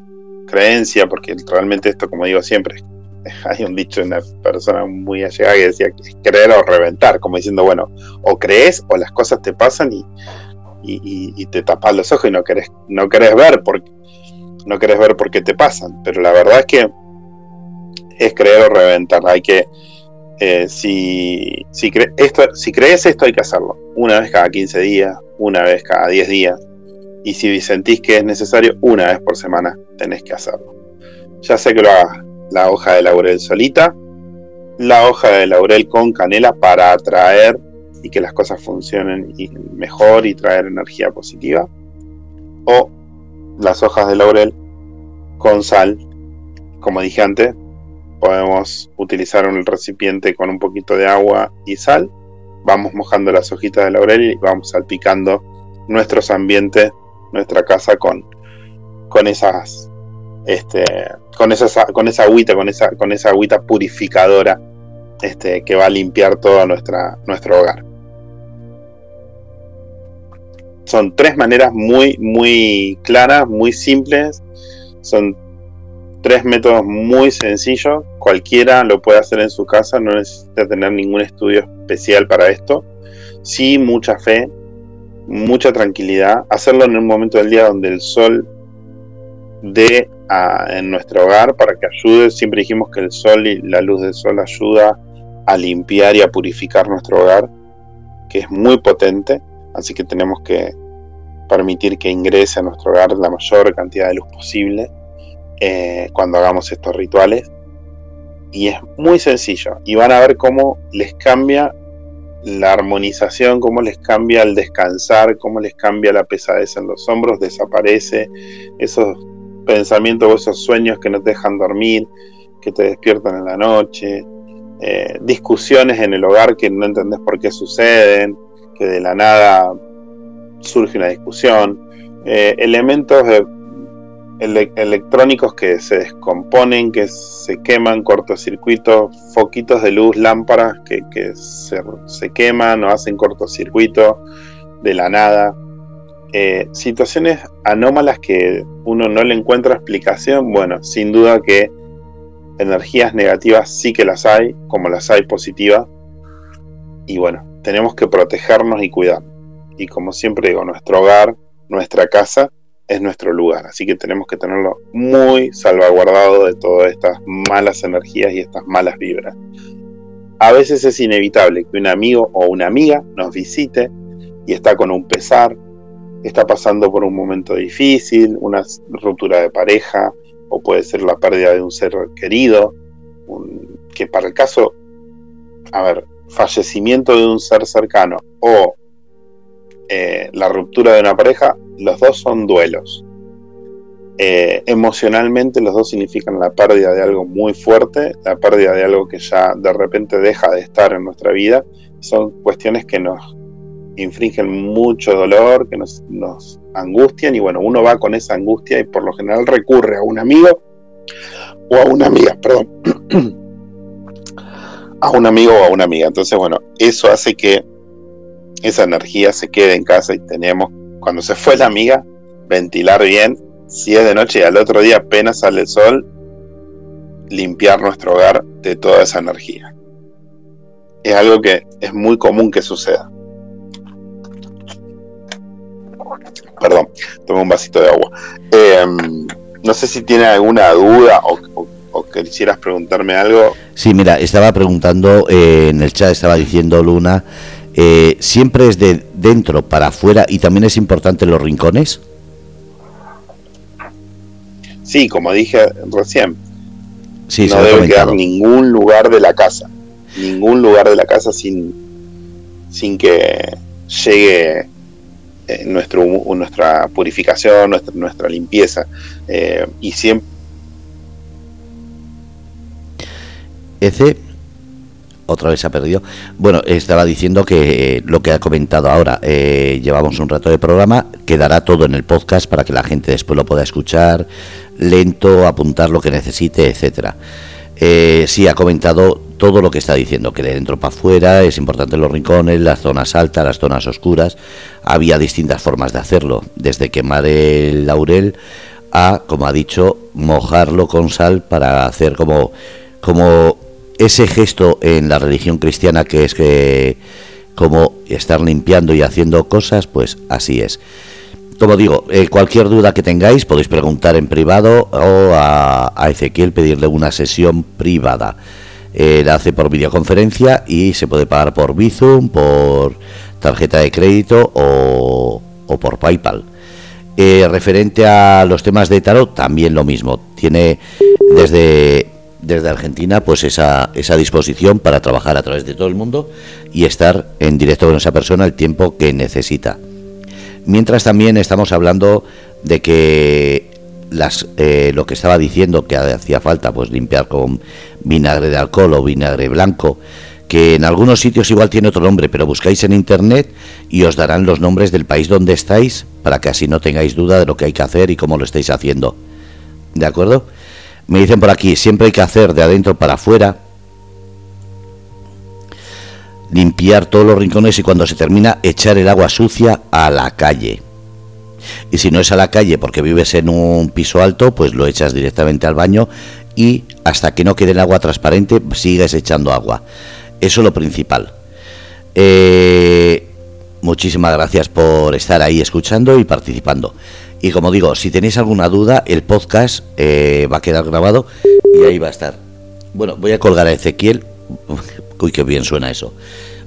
creencia, porque realmente esto, como digo siempre, hay un dicho de una persona muy allegada que decía es creer o reventar, como diciendo, bueno, o crees o las cosas te pasan y, y, te tapas los ojos y no querés, no querés ver porque no querés ver por qué te pasan. Pero la verdad es que es creer o reventar. Hay que eh, si, si, esto, si crees esto hay que hacerlo. Una vez cada 15 días, una vez cada 10 días. Y si sentís que es necesario, una vez por semana tenés que hacerlo. Ya sé que lo hagas la hoja de laurel solita, la hoja de laurel con canela para atraer y que las cosas funcionen mejor y traer energía positiva. O las hojas de laurel con sal. Como dije antes, podemos utilizar un recipiente con un poquito de agua y sal. Vamos mojando las hojitas de laurel y vamos salpicando nuestros ambientes, nuestra casa con, con esas este, con esa con esa agüita, con esa con esa agüita purificadora este, que va a limpiar todo nuestra, nuestro hogar son tres maneras muy, muy claras, muy simples. Son tres métodos muy sencillos. Cualquiera lo puede hacer en su casa, no necesita tener ningún estudio especial para esto. Sí, mucha fe, mucha tranquilidad. Hacerlo en un momento del día donde el sol en nuestro hogar para que ayude. Siempre dijimos que el sol y la luz del sol ayuda a limpiar y a purificar nuestro hogar, que es muy potente así que tenemos que permitir que ingrese a nuestro hogar la mayor cantidad de luz posible eh, cuando hagamos estos rituales. Y es muy sencillo. Y van a ver cómo les cambia la armonización, cómo les cambia el descansar, cómo les cambia la pesadez en los hombros, desaparece esos pensamientos o esos sueños que no te dejan dormir, que te despiertan en la noche, eh, discusiones en el hogar que no entendés por qué suceden, que de la nada surge una discusión, eh, elementos electrónicos que se descomponen, que se queman, cortocircuitos, foquitos de luz, lámparas que, se, queman o hacen cortocircuito de la nada. Eh, situaciones anómalas que uno no le encuentra explicación, bueno, sin duda que energías negativas sí que las hay, como las hay positivas. Y bueno, tenemos que protegernos y cuidar. Y como siempre digo, nuestro hogar, nuestra casa, es nuestro lugar. Así que tenemos que tenerlo muy salvaguardado de todas estas malas energías y estas malas vibras. A veces es inevitable que un amigo o una amiga nos visite y está con un pesar, está pasando por un momento difícil, una ruptura de pareja, o puede ser la pérdida de un ser querido, que para el caso, a ver, fallecimiento de un ser cercano o eh, la ruptura de una pareja, los dos son duelos. Eh, emocionalmente los dos significan la pérdida de algo muy fuerte, la pérdida de algo que ya de repente deja de estar en nuestra vida. Son cuestiones que nos infringen mucho dolor, que nos, nos angustian y bueno, uno va con esa angustia y por lo general recurre a un amigo o a una amiga, perdón. a un amigo o a una amiga. Entonces, bueno, eso hace que esa energía se quede en casa y tenemos, cuando se fue la amiga, ventilar bien, si es de noche y al otro día apenas sale el sol, limpiar nuestro hogar de toda esa energía. Es algo que es muy común que suceda. Perdón, tomé un vasito de agua. Em, no sé si tiene alguna duda o, quisieras preguntarme algo. Sí, mira, estaba preguntando, eh, en el chat estaba diciendo Luna, eh, ¿siempre es de dentro para afuera y también es importante los rincones? Sí, como dije recién, sí, no debe quedar ningún lugar de la casa, ningún lugar de la casa sin, sin que llegue eh, nuestro, nuestra purificación, nuestra, nuestra limpieza. Eh, y siempre... Ese otra vez se ha perdido. Bueno, estaba diciendo que lo que ha comentado ahora, eh, llevamos un rato de programa, quedará todo en el podcast para que la gente después lo pueda escuchar lento, apuntar lo que necesite, etcétera. Eh, sí, ha comentado todo lo que está diciendo, que de dentro para afuera es importante los rincones, las zonas altas, las zonas oscuras. Había distintas formas de hacerlo, desde quemar el laurel a, como ha dicho, mojarlo con sal para hacer como, como ese gesto en la religión cristiana que es que como estar limpiando y haciendo cosas, pues así es. Como digo, eh, cualquier duda que tengáis podéis preguntar en privado o a, Ezequiel pedirle una sesión privada. Eh, la hace por videoconferencia y se puede pagar por Bizum, por tarjeta de crédito o, por PayPal. Eh, referente a los temas de tarot, también lo mismo. Tiene desde desde Argentina pues esa, esa disposición para trabajar a través de todo el mundo y estar en directo con esa persona el tiempo que necesita. Mientras también estamos hablando de que las, eh, lo que estaba diciendo que hacía falta pues limpiar con vinagre de alcohol o vinagre blanco que en algunos sitios igual tiene otro nombre, pero buscáis en internet y os darán los nombres del país donde estáis para que así no tengáis duda de lo que hay que hacer y cómo lo estáis haciendo. ¿De acuerdo? Me dicen por aquí, siempre hay que hacer de adentro para afuera, limpiar todos los rincones y cuando se termina echar el agua sucia a la calle. Y si no es a la calle porque vives en un piso alto, pues lo echas directamente al baño y hasta que no quede el agua transparente sigues echando agua. Eso es lo principal. Eh, muchísimas gracias por estar ahí escuchando y participando. Y como digo, si tenéis alguna duda, el podcast eh, va a quedar grabado y ahí va a estar. Bueno, voy a colgar a Ezequiel. Uy, qué bien suena eso.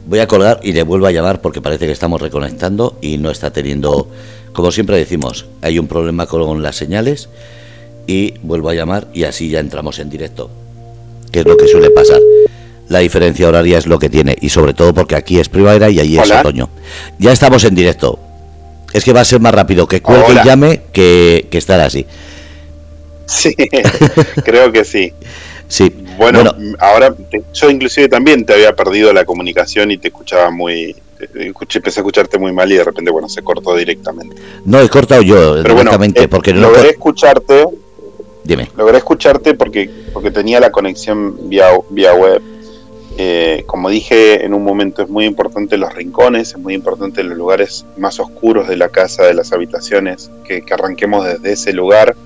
Voy a colgar y le vuelvo a llamar porque parece que estamos reconectando y no está teniendo, como siempre decimos, hay un problema con las señales y vuelvo a llamar y así ya entramos en directo, que es lo que suele pasar. La diferencia horaria es lo que tiene y sobre todo porque aquí es primavera y allí es otoño. Ya estamos en directo. Es que va a ser más rápido que cuelgue y llame que, estar así. Sí, creo que sí. Sí. Bueno, ahora yo inclusive también te había perdido la comunicación y te escuchaba muy, escuché, empecé a escucharte muy mal y de repente, bueno, se cortó directamente. No, he cortado yo directamente eh, porque no logré escucharte. Dime. Logré escucharte porque porque tenía la conexión vía vía web eh, como dije en un momento, es muy importante los rincones, es muy importante los lugares más oscuros de la casa, de las habitaciones, que, arranquemos desde ese lugar,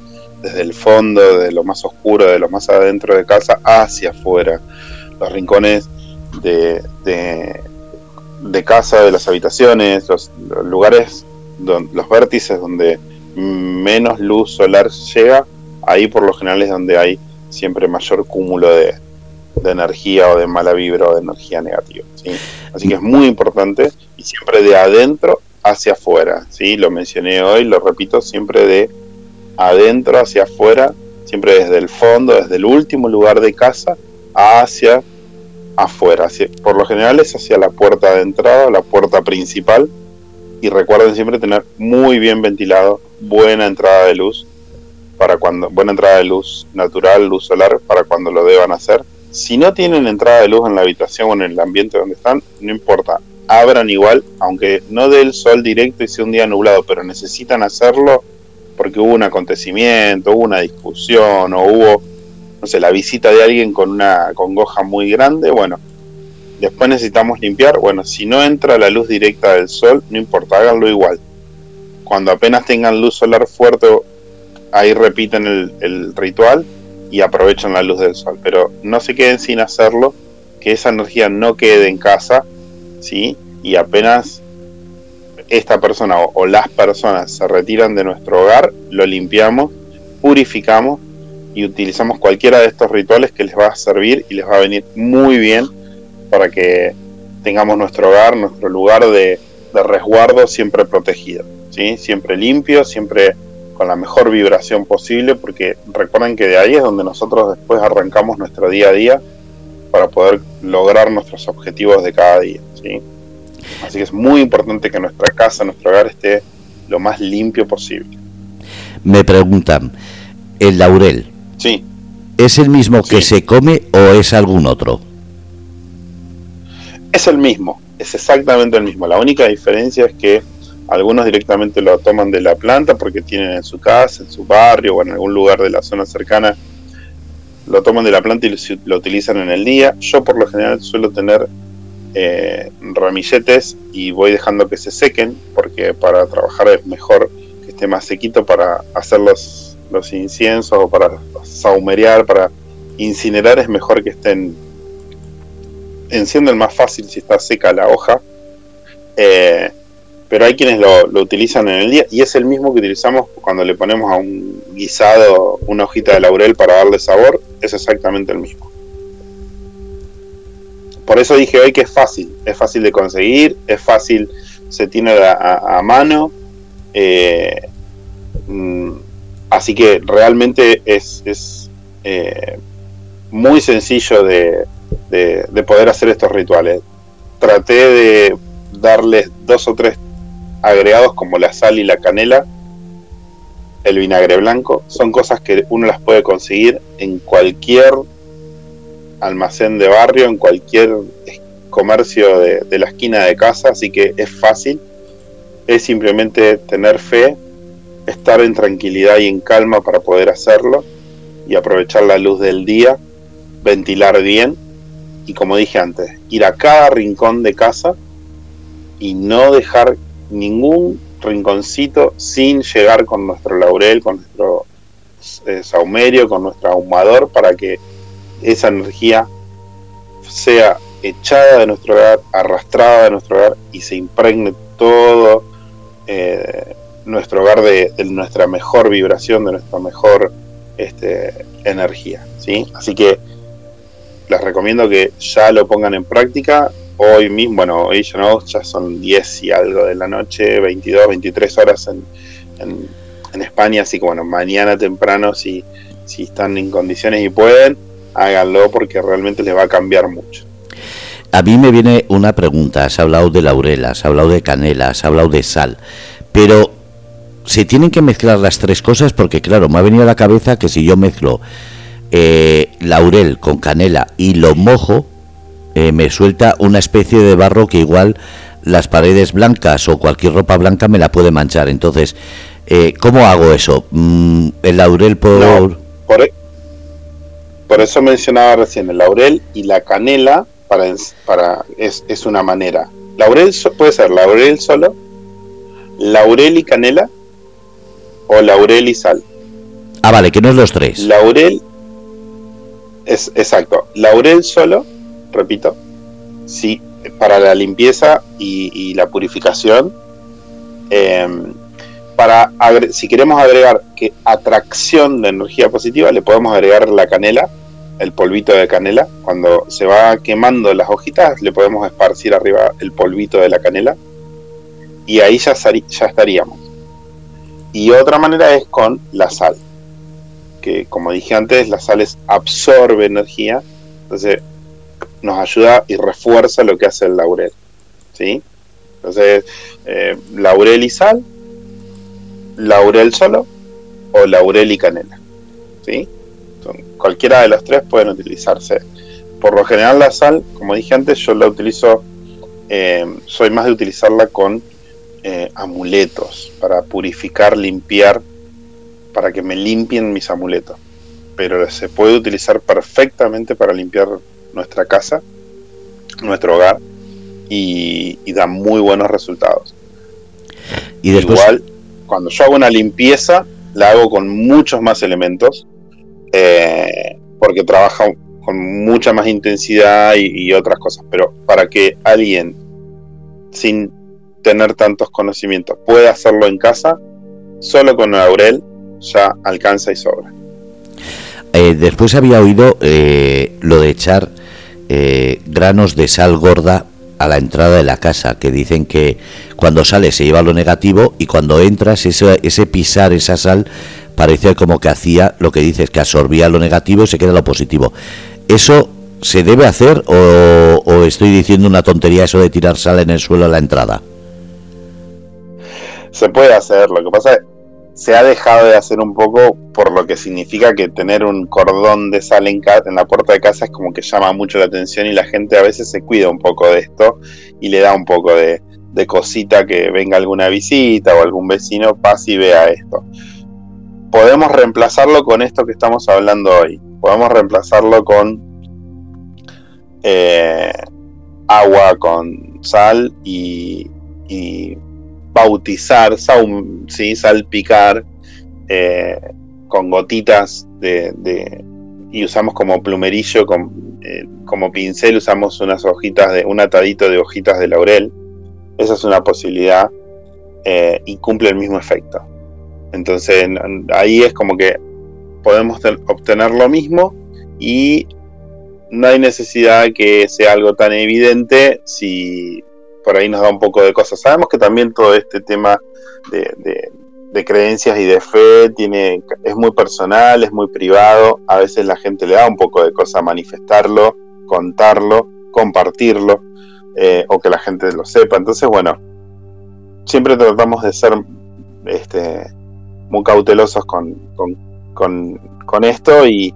desde el fondo, de lo más oscuro, de lo más adentro de casa, hacia afuera. Los rincones de, de, casa, de las habitaciones, los, lugares, los vértices donde menos luz solar llega, ahí por lo general es donde hay siempre mayor cúmulo de, de energía o de mala vibra o de energía negativa. ¿sí? Así que es muy importante y siempre de adentro hacia afuera. ¿sí? Lo mencioné hoy, lo repito, siempre de adentro hacia afuera, siempre desde el fondo, desde el último lugar de casa hacia afuera. por lo general es hacia la puerta de entrada, la puerta principal. Y recuerden siempre tener muy bien ventilado, buena entrada de luz para cuando buena entrada de luz natural, luz solar para cuando lo deban hacer si no tienen entrada de luz en la habitación o en el ambiente donde están, no importa, abran igual, aunque no dé el sol directo y sea un día nublado, pero necesitan hacerlo porque hubo un acontecimiento, hubo una discusión o hubo, no sé, la visita de alguien con una congoja muy grande, bueno, después necesitamos limpiar, bueno, si no entra la luz directa del sol, no importa, háganlo igual. Cuando apenas tengan luz solar fuerte, ahí repiten el, el ritual y aprovechan la luz del sol, pero no se queden sin hacerlo, que esa energía no quede en casa, ¿sí? Y apenas esta persona o, las personas se retiran de nuestro hogar, lo limpiamos, purificamos y utilizamos cualquiera de estos rituales que les va a servir y les va a venir muy bien para que tengamos nuestro hogar, nuestro lugar de, de resguardo siempre protegido, ¿sí? siempre limpio, siempre con la mejor vibración posible, porque recuerden que de ahí es donde nosotros después arrancamos nuestro día a día para poder lograr nuestros objetivos de cada día. ¿sí? Así que es muy importante que nuestra casa, nuestro hogar esté lo más limpio posible. Me preguntan, ¿el laurel sí. es el mismo que se come o es algún otro? Es el mismo, es exactamente el mismo. La única diferencia es que algunos directamente lo toman de la planta porque tienen en su casa, en su barrio o en algún lugar de la zona cercana. Lo toman de la planta y lo utilizan en el día. Yo por lo general suelo tener eh, ramilletes y voy dejando que se sequen porque para trabajar es mejor que esté más sequito para hacer los, inciensos o para saumerear, para incinerar es mejor que estén encienden más fácil si está seca la hoja. Eh, pero hay quienes lo, utilizan en el día y es el mismo que utilizamos cuando le ponemos a un guisado una hojita de laurel para darle sabor, es exactamente el mismo. Por eso dije hoy que es fácil, es fácil de conseguir, es fácil, se tiene a, mano, eh, mm, así que realmente es, eh, muy sencillo de, de poder hacer estos rituales. Traté de darles dos o tres agregados como la sal y la canela, el vinagre blanco, son cosas que uno las puede conseguir en cualquier almacén de barrio, en cualquier comercio de, la esquina de casa, así que es fácil, es simplemente tener fe, estar en tranquilidad y en calma para poder hacerlo y aprovechar la luz del día, ventilar bien y como dije antes, ir a cada rincón de casa y no dejar ningún rinconcito sin llegar con nuestro laurel, con nuestro eh, saumerio, con nuestro ahumador, para que esa energía sea echada de nuestro hogar, arrastrada de nuestro hogar y se impregne todo eh, nuestro hogar de, nuestra mejor vibración, de nuestra mejor este, energía. ¿sí? Así que les recomiendo que ya lo pongan en práctica hoy mismo, bueno, hoy ya no, ya son 10 y algo de la noche, 22, 23 horas en, en, España, así que bueno, mañana temprano si, si están en condiciones y pueden, háganlo porque realmente les va a cambiar mucho. A mí me viene una pregunta, has hablado de laurel, has hablado de canela, has hablado de sal, pero se tienen que mezclar las tres cosas porque claro, me ha venido a la cabeza que si yo mezclo eh, laurel con canela y lo mojo, eh, me suelta una especie de barro que igual las paredes blancas o cualquier ropa blanca me la puede manchar. Entonces, eh, ¿cómo hago eso? Mm, ¿El laurel por...? E-, por, eso mencionaba recién el laurel y la canela para, para es, es una manera. Laurel puede ser laurel solo, laurel y canela o laurel y sal. Ah, vale, que no es los tres. Laurel es exacto. Laurel solo repito, sí, para la limpieza y, la purificación. Em, para si queremos agregar que atracción de energía positiva, le podemos agregar la canela, el polvito de canela. Cuando se va quemando las hojitas, le podemos esparcir arriba el polvito de la canela. Y ahí ya, ya estaríamos. Y otra manera es con la sal. Que como dije antes, la sal absorbe energía. Entonces nos ayuda y refuerza lo que hace el laurel. ¿sí? Entonces, eh, laurel y sal, laurel solo o laurel y canela. ¿sí? cualquiera de los tres pueden utilizarse. Por lo general la sal, como dije antes, yo la utilizo, eh, soy más de utilizarla con eh, amuletos, para purificar, limpiar, para que me limpien mis amuletos. Pero se puede utilizar perfectamente para limpiar nuestra casa, nuestro hogar, y, da muy buenos resultados. Y después... Igual, cuando yo hago una limpieza, la hago con muchos más elementos, eh, porque trabaja con mucha más intensidad y, otras cosas. Pero para que alguien sin tener tantos conocimientos pueda hacerlo en casa, solo con laurel ya alcanza y sobra. Eh, después había oído eh, lo de echar eh, granos de sal gorda a la entrada de la casa, que dicen que cuando sale se lleva lo negativo y cuando entras ese, ese pisar esa sal parece como que hacía lo que dices, que absorbía lo negativo y se queda lo positivo. ¿Eso ¿Se debe hacer o, o estoy diciendo una tontería eso de tirar sal en el suelo a la entrada? Se puede hacer, lo que pasa es se ha dejado de hacer un poco por lo que significa que tener un cordón de sal en, la puerta de casa es como que llama mucho la atención y la gente a veces se cuida un poco de esto y le da un poco de, de cosita que venga alguna visita o algún vecino pase y vea esto. Podemos reemplazarlo con esto que estamos hablando hoy. Podemos reemplazarlo con eh, agua con sal y bautizar, sal, ¿sí? salpicar eh, con gotitas de, y usamos como plumerillo, eh, como pincel usamos unas hojitas de un atadito de hojitas de laurel. Esa es una posibilidad eh, y cumple el mismo efecto. Entonces ahí es como que podemos obtener lo mismo y no hay necesidad que sea algo tan evidente si por ahí nos da un poco de cosas. Sabemos que también todo este tema de, creencias y de fe tiene, es muy personal, es muy privado. A veces la gente le da un poco de cosa manifestarlo, contarlo, compartirlo, eh, o que la gente lo sepa. Entonces, bueno, siempre tratamos de ser este, muy cautelosos con, esto y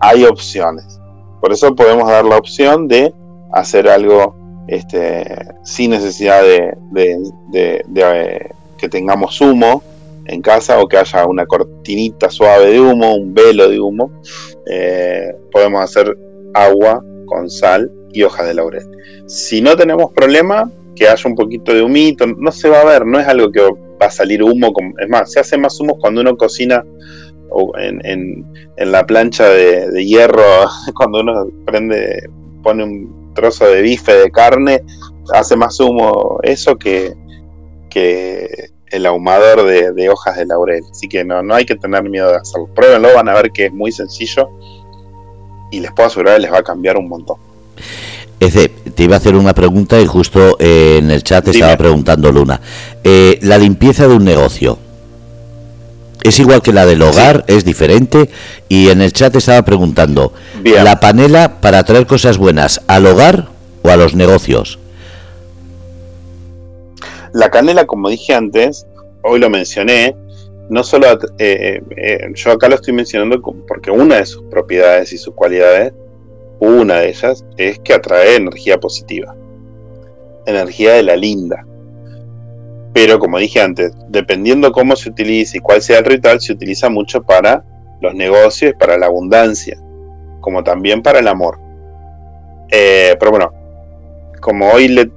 hay opciones. Por eso podemos dar la opción de hacer algo este, sin necesidad de, eh, que tengamos humo en casa o que haya una cortinita suave de humo, un velo de humo. Eh, podemos hacer agua con sal y hojas de laurel. Si no tenemos problema, que haya un poquito de humito, no se va a ver, no es algo que va a salir humo, es más, se hace más humo cuando uno cocina en, en, la plancha de, de, hierro, cuando uno prende, pone un trozo de bife de carne hace más humo eso que, que el ahumador de, hojas de laurel. Así que no, no hay que tener miedo de hacerlo. Pruébenlo, van a ver que es muy sencillo y les puedo asegurar que les va a cambiar un montón. Ece, te iba a hacer una pregunta y justo eh, en el chat estaba preguntando Luna. Eh, la limpieza de un negocio. Es igual que la del hogar, es diferente. Y en el chat estaba preguntando, ¿la panela para traer cosas buenas al hogar o a los negocios? La canela, como dije antes, hoy lo mencioné, no solo, eh, eh, yo acá lo estoy mencionando porque una de sus propiedades y sus cualidades, una de ellas, es que atrae energía positiva, energía de la linda. Pero como dije antes, dependiendo cómo se utilice y cuál sea el ritual, se utiliza mucho para los negocios, para la abundancia, como también para el amor. Eh, pero bueno, como hoy le,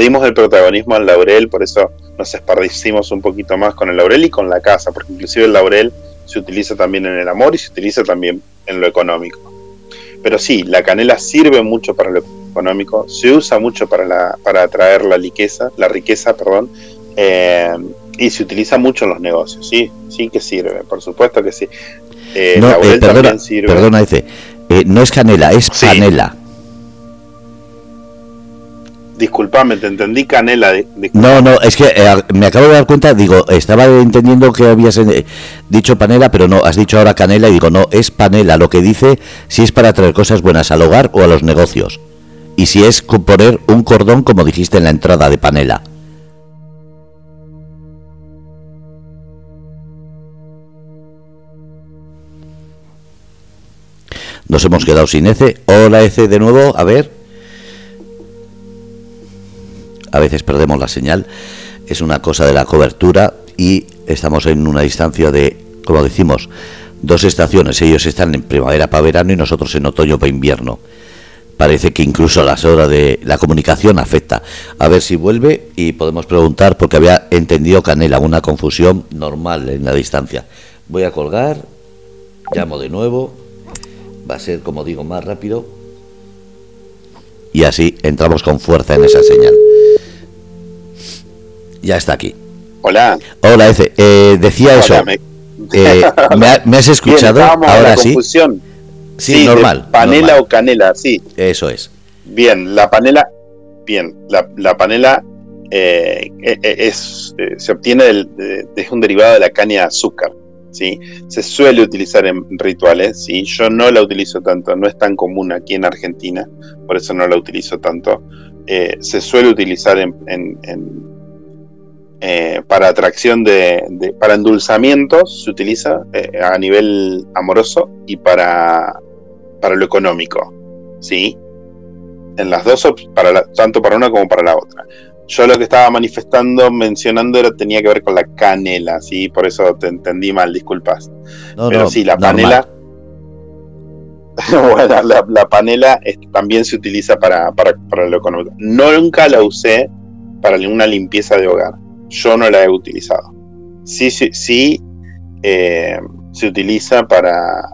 dimos el protagonismo al laurel, por eso nos esparcimos un poquito más con el laurel y con la casa, porque inclusive el laurel se utiliza también en el amor y se utiliza también en lo económico. Pero sí, la canela sirve mucho para lo económico, se usa mucho para, la, para atraer la riqueza, la riqueza, perdón, eh, y se utiliza mucho en los negocios, sí, sí que sirve, por supuesto que sí. Eh, no, eh, perdona, perdona, dice, no es canela, es panela. Disculpame, te entendí canela. no, no, es que me acabo de dar cuenta, digo, estaba entendiendo que habías dicho panela, pero no, has dicho ahora canela y digo, no, es panela, lo que dice si es para traer cosas buenas al hogar o a los negocios y si es poner un cordón como dijiste en la entrada de panela. Nos hemos quedado sin Ece. Hola Ece de nuevo, a ver. A veces perdemos la señal. Es una cosa de la cobertura y estamos en una distancia de, como decimos, dos estaciones. Ellos están en primavera para verano y nosotros en otoño para invierno parece que incluso las horas de la comunicación afecta. A ver si vuelve y podemos preguntar porque había entendido Canela, una confusión normal en la distancia. Voy a colgar, llamo de nuevo, va a ser como digo más rápido y así entramos con fuerza en esa señal. Ya está aquí. Hola. Hola, Ece. Eh, decía eso. Me... Eh, ¿me, has escuchado? Ahora sí. Sí, normal. Panela o canela, sí. Eso es. Bien, la panela, bien, la, panela eh, e, e, es, eh, se obtiene del, de, un derivado de la caña de azúcar. ¿sí? Se suele utilizar en rituales, ¿sí? Yo no la utilizo tanto, no es tan común aquí en Argentina, por eso no la utilizo tanto. Eh, se suele utilizar en, eh, para atracción de, para endulzamientos, se utiliza eh, a nivel amoroso y para, para lo económico, ¿sí? En las dos, para tanto para una como para la otra. Yo lo que estaba manifestando, mencionando, era, tenía que ver con la canela, ¿sí? Por eso te entendí mal, disculpas. Pero sí, la panela. bueno, la, panela también se utiliza para, para, para, lo económico. Nunca la usé para una limpieza de hogar. Yo no la he utilizado. Sí, sí, sí eh, se utiliza para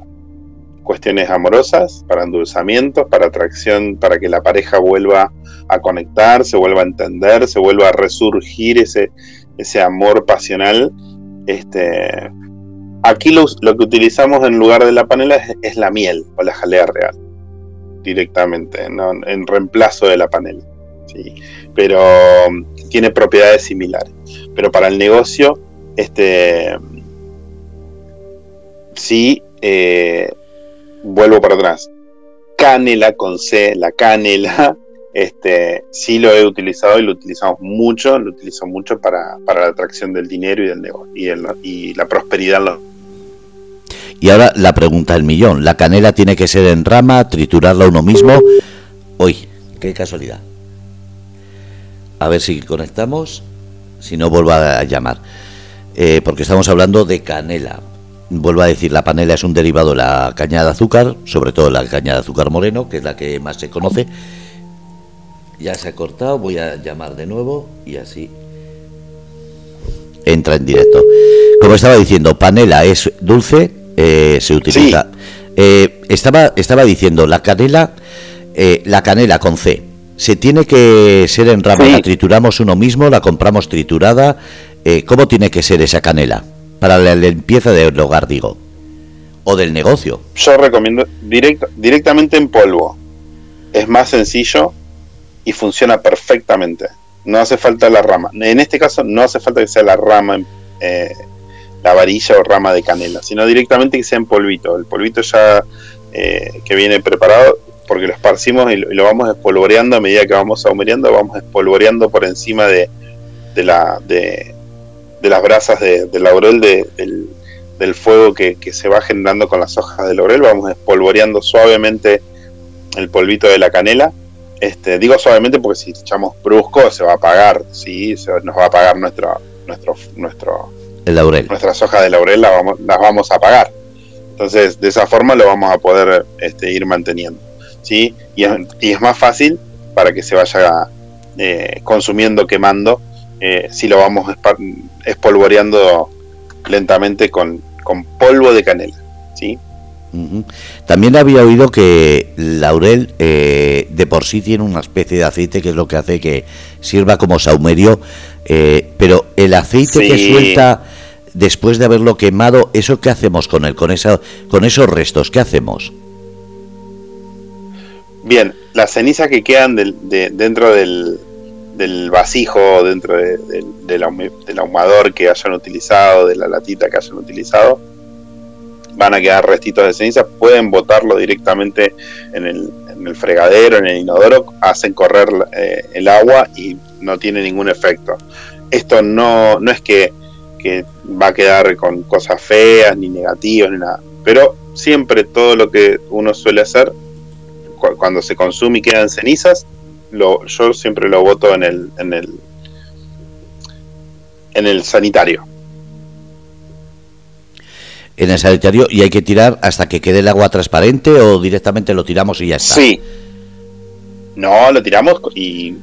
cuestiones amorosas, para endulzamientos, para atracción, para que la pareja vuelva a conectar, se vuelva a entender, se vuelva a resurgir ese, ese amor pasional. Este, aquí lo, que utilizamos en lugar de la panela es, la miel o la jalea real, directamente, en reemplazo de la panela. ¿sí? Pero um, tiene propiedades similares. Pero para el negocio, este sí, eh, vuelvo para atrás. Canela con C, la canela este, sí lo he utilizado y lo utilizamos mucho, lo utilizo mucho para, la atracción del dinero y del negocio y, la prosperidad. Y ahora la pregunta del millón, ¿la canela tiene que ser en rama, triturarla uno mismo? Uy, qué casualidad. A ver si conectamos, si no vuelvo a llamar, eh, porque estamos hablando de canela. Vuelvo a decir, la panela es un derivado de la caña de azúcar, sobre todo la caña de azúcar moreno, que es la que más se conoce ya se ha cortado, voy a llamar de nuevo y así entra en directo. Como estaba diciendo, panela es dulce, eh, se utiliza. Eh, estaba, estaba diciendo, la canela, eh, la canela con C, se tiene que ser en rama, la trituramos uno mismo, la compramos triturada. ¿Cómo tiene que ser esa canela? Para la limpieza del hogar, digo. O del negocio. Yo recomiendo directamente en polvo. Es más sencillo y funciona perfectamente. No hace falta la rama. En este caso no hace falta que sea la rama, eh, la varilla o rama de canela, sino directamente que sea en polvito. El polvito ya eh, que viene preparado, porque lo esparcimos y lo, vamos espolvoreando a medida que vamos ahumeando, vamos espolvoreando por encima de, de, la, de, las brasas de, laurel del, del, fuego que, que, se va generando con las hojas de laurel, vamos espolvoreando suavemente el polvito de la canela este, digo suavemente porque si echamos brusco se va a apagar, ¿sí? Se, nos va a apagar nuestro, nuestro, nuestro, el laurel. Nuestras hojas de laurel las vamos, las vamos a apagar. Entonces, de esa forma lo vamos a poder este, ir manteniendo. ¿sí? Y, es, más fácil para que se vaya eh, consumiendo, quemando, eh, si lo vamos espolvoreando lentamente con, con polvo de canela. ¿sí? También había oído que laurel eh, de por sí tiene una especie de aceite que es lo que hace que sirva como saumerio, eh, pero el aceite que suelta después de haberlo quemado, ¿eso qué hacemos con él? Con, esa, con esos restos, ¿qué hacemos? Bien, las cenizas que quedan dentro del, del vasijo, dentro del ahumador que hayan utilizado, de la latita que hayan utilizado, van a quedar restitos de ceniza, pueden botarlo directamente en el, fregadero, en el inodoro, hacen correr eh, el agua y no tiene ningún efecto. Esto no, no es que, va a quedar con cosas feas, ni negativas, ni nada, pero siempre todo lo que uno suele hacer cuando se consume y quedan cenizas, lo, yo siempre lo boto en el, en el, en el sanitario en el sanitario y hay que tirar hasta que quede el agua transparente o directamente lo tiramos y ya está. Sí. No, lo tiramos y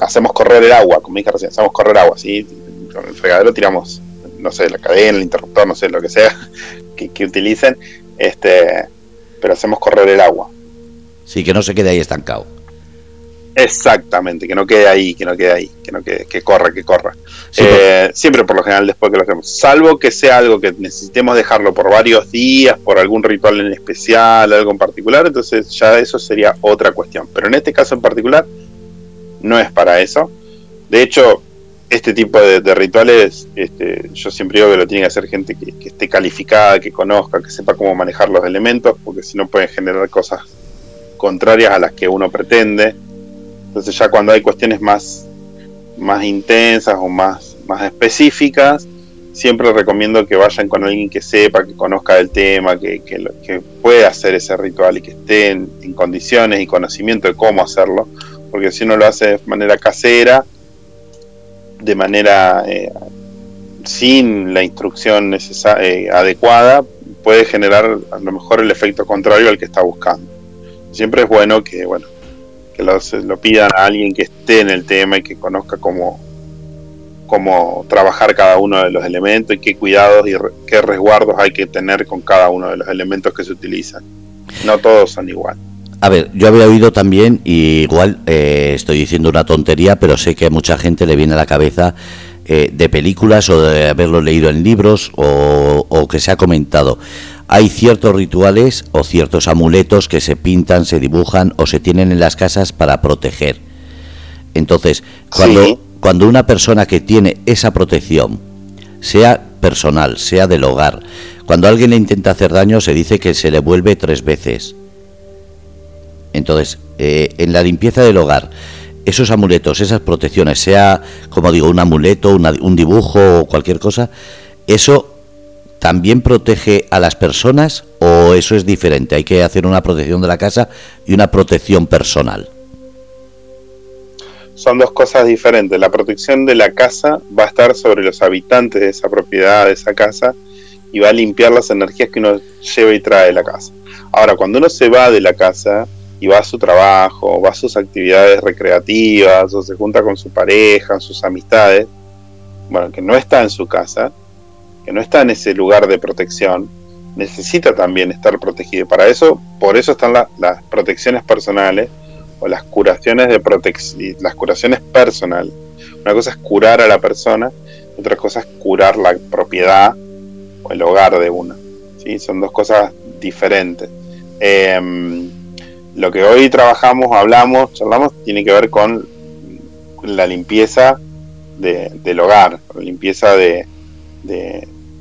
hacemos correr el agua, como dije recién, hacemos correr agua, ¿sí? Con el fregadero tiramos, no sé, la cadena, el interruptor, no sé, lo que sea que, que utilicen, este, pero hacemos correr el agua. Sí, que no se quede ahí estancado. Exactamente, que no quede ahí, que no quede ahí, que no quede, que corra, que corra. Eh, siempre por lo general después que lo hacemos. Salvo que sea algo que necesitemos dejarlo por varios días, por algún ritual en especial, algo en particular, entonces ya eso sería otra cuestión. Pero en este caso en particular no es para eso. De hecho, este tipo de, rituales, este, yo siempre digo que lo tiene que hacer gente que, esté calificada, que conozca, que sepa cómo manejar los elementos, porque si no pueden generar cosas contrarias a las que uno pretende. Entonces ya cuando hay cuestiones más, más intensas o más, más específicas, siempre recomiendo que vayan con alguien que sepa, que conozca del tema, que, que, pueda hacer ese ritual y que esté en, condiciones y conocimiento de cómo hacerlo, porque si uno lo hace de manera casera, de manera eh, sin la instrucción eh, adecuada, puede generar a lo mejor el efecto contrario al que está buscando. Siempre es bueno que, bueno, que lo pidan a alguien que esté en el tema y que conozca cómo, cómo trabajar cada uno de los elementos y qué cuidados y qué resguardos hay que tener con cada uno de los elementos que se utilizan. No todos son igual. A ver, yo había oído también, igual eh, estoy diciendo una tontería, pero sé que a mucha gente le viene a la cabeza eh, de películas o de haberlo leído en libros o que se ha comentado. Hay ciertos rituales o ciertos amuletos que se pintan, se dibujan o se tienen en las casas para proteger. Entonces, cuando, cuando una persona que tiene esa protección, sea personal, sea del hogar, cuando alguien le intenta hacer daño se dice que se le vuelve tres veces. Entonces, eh, en la limpieza del hogar, esos amuletos, esas protecciones, sea, como digo, un amuleto, un dibujo o cualquier cosa, ¿eso también protege a las personas o eso es diferente? Hay que hacer una protección de la casa y una protección personal son dos cosas diferentes. La protección de la casa va a estar sobre los habitantes de esa propiedad, de esa casa, y va a limpiar las energías que uno lleva y trae de la casa. Ahora, cuando uno se va de la casa y va a su trabajo, va a sus actividades recreativas, o se junta con su pareja, sus amistades, bueno, que no está en su casa, que no está en ese lugar de protección, necesita también estar protegido. Para eso, por eso están las protecciones personales, o las curaciones de protección, las curaciones personal. Una cosa es curar a la persona, otra cosa es curar la propiedad o el hogar de una. ¿sí? Son dos cosas diferentes. Em, lo que hoy trabajamos, hablamos, charlamos, tiene que ver con la limpieza del hogar, la limpieza de,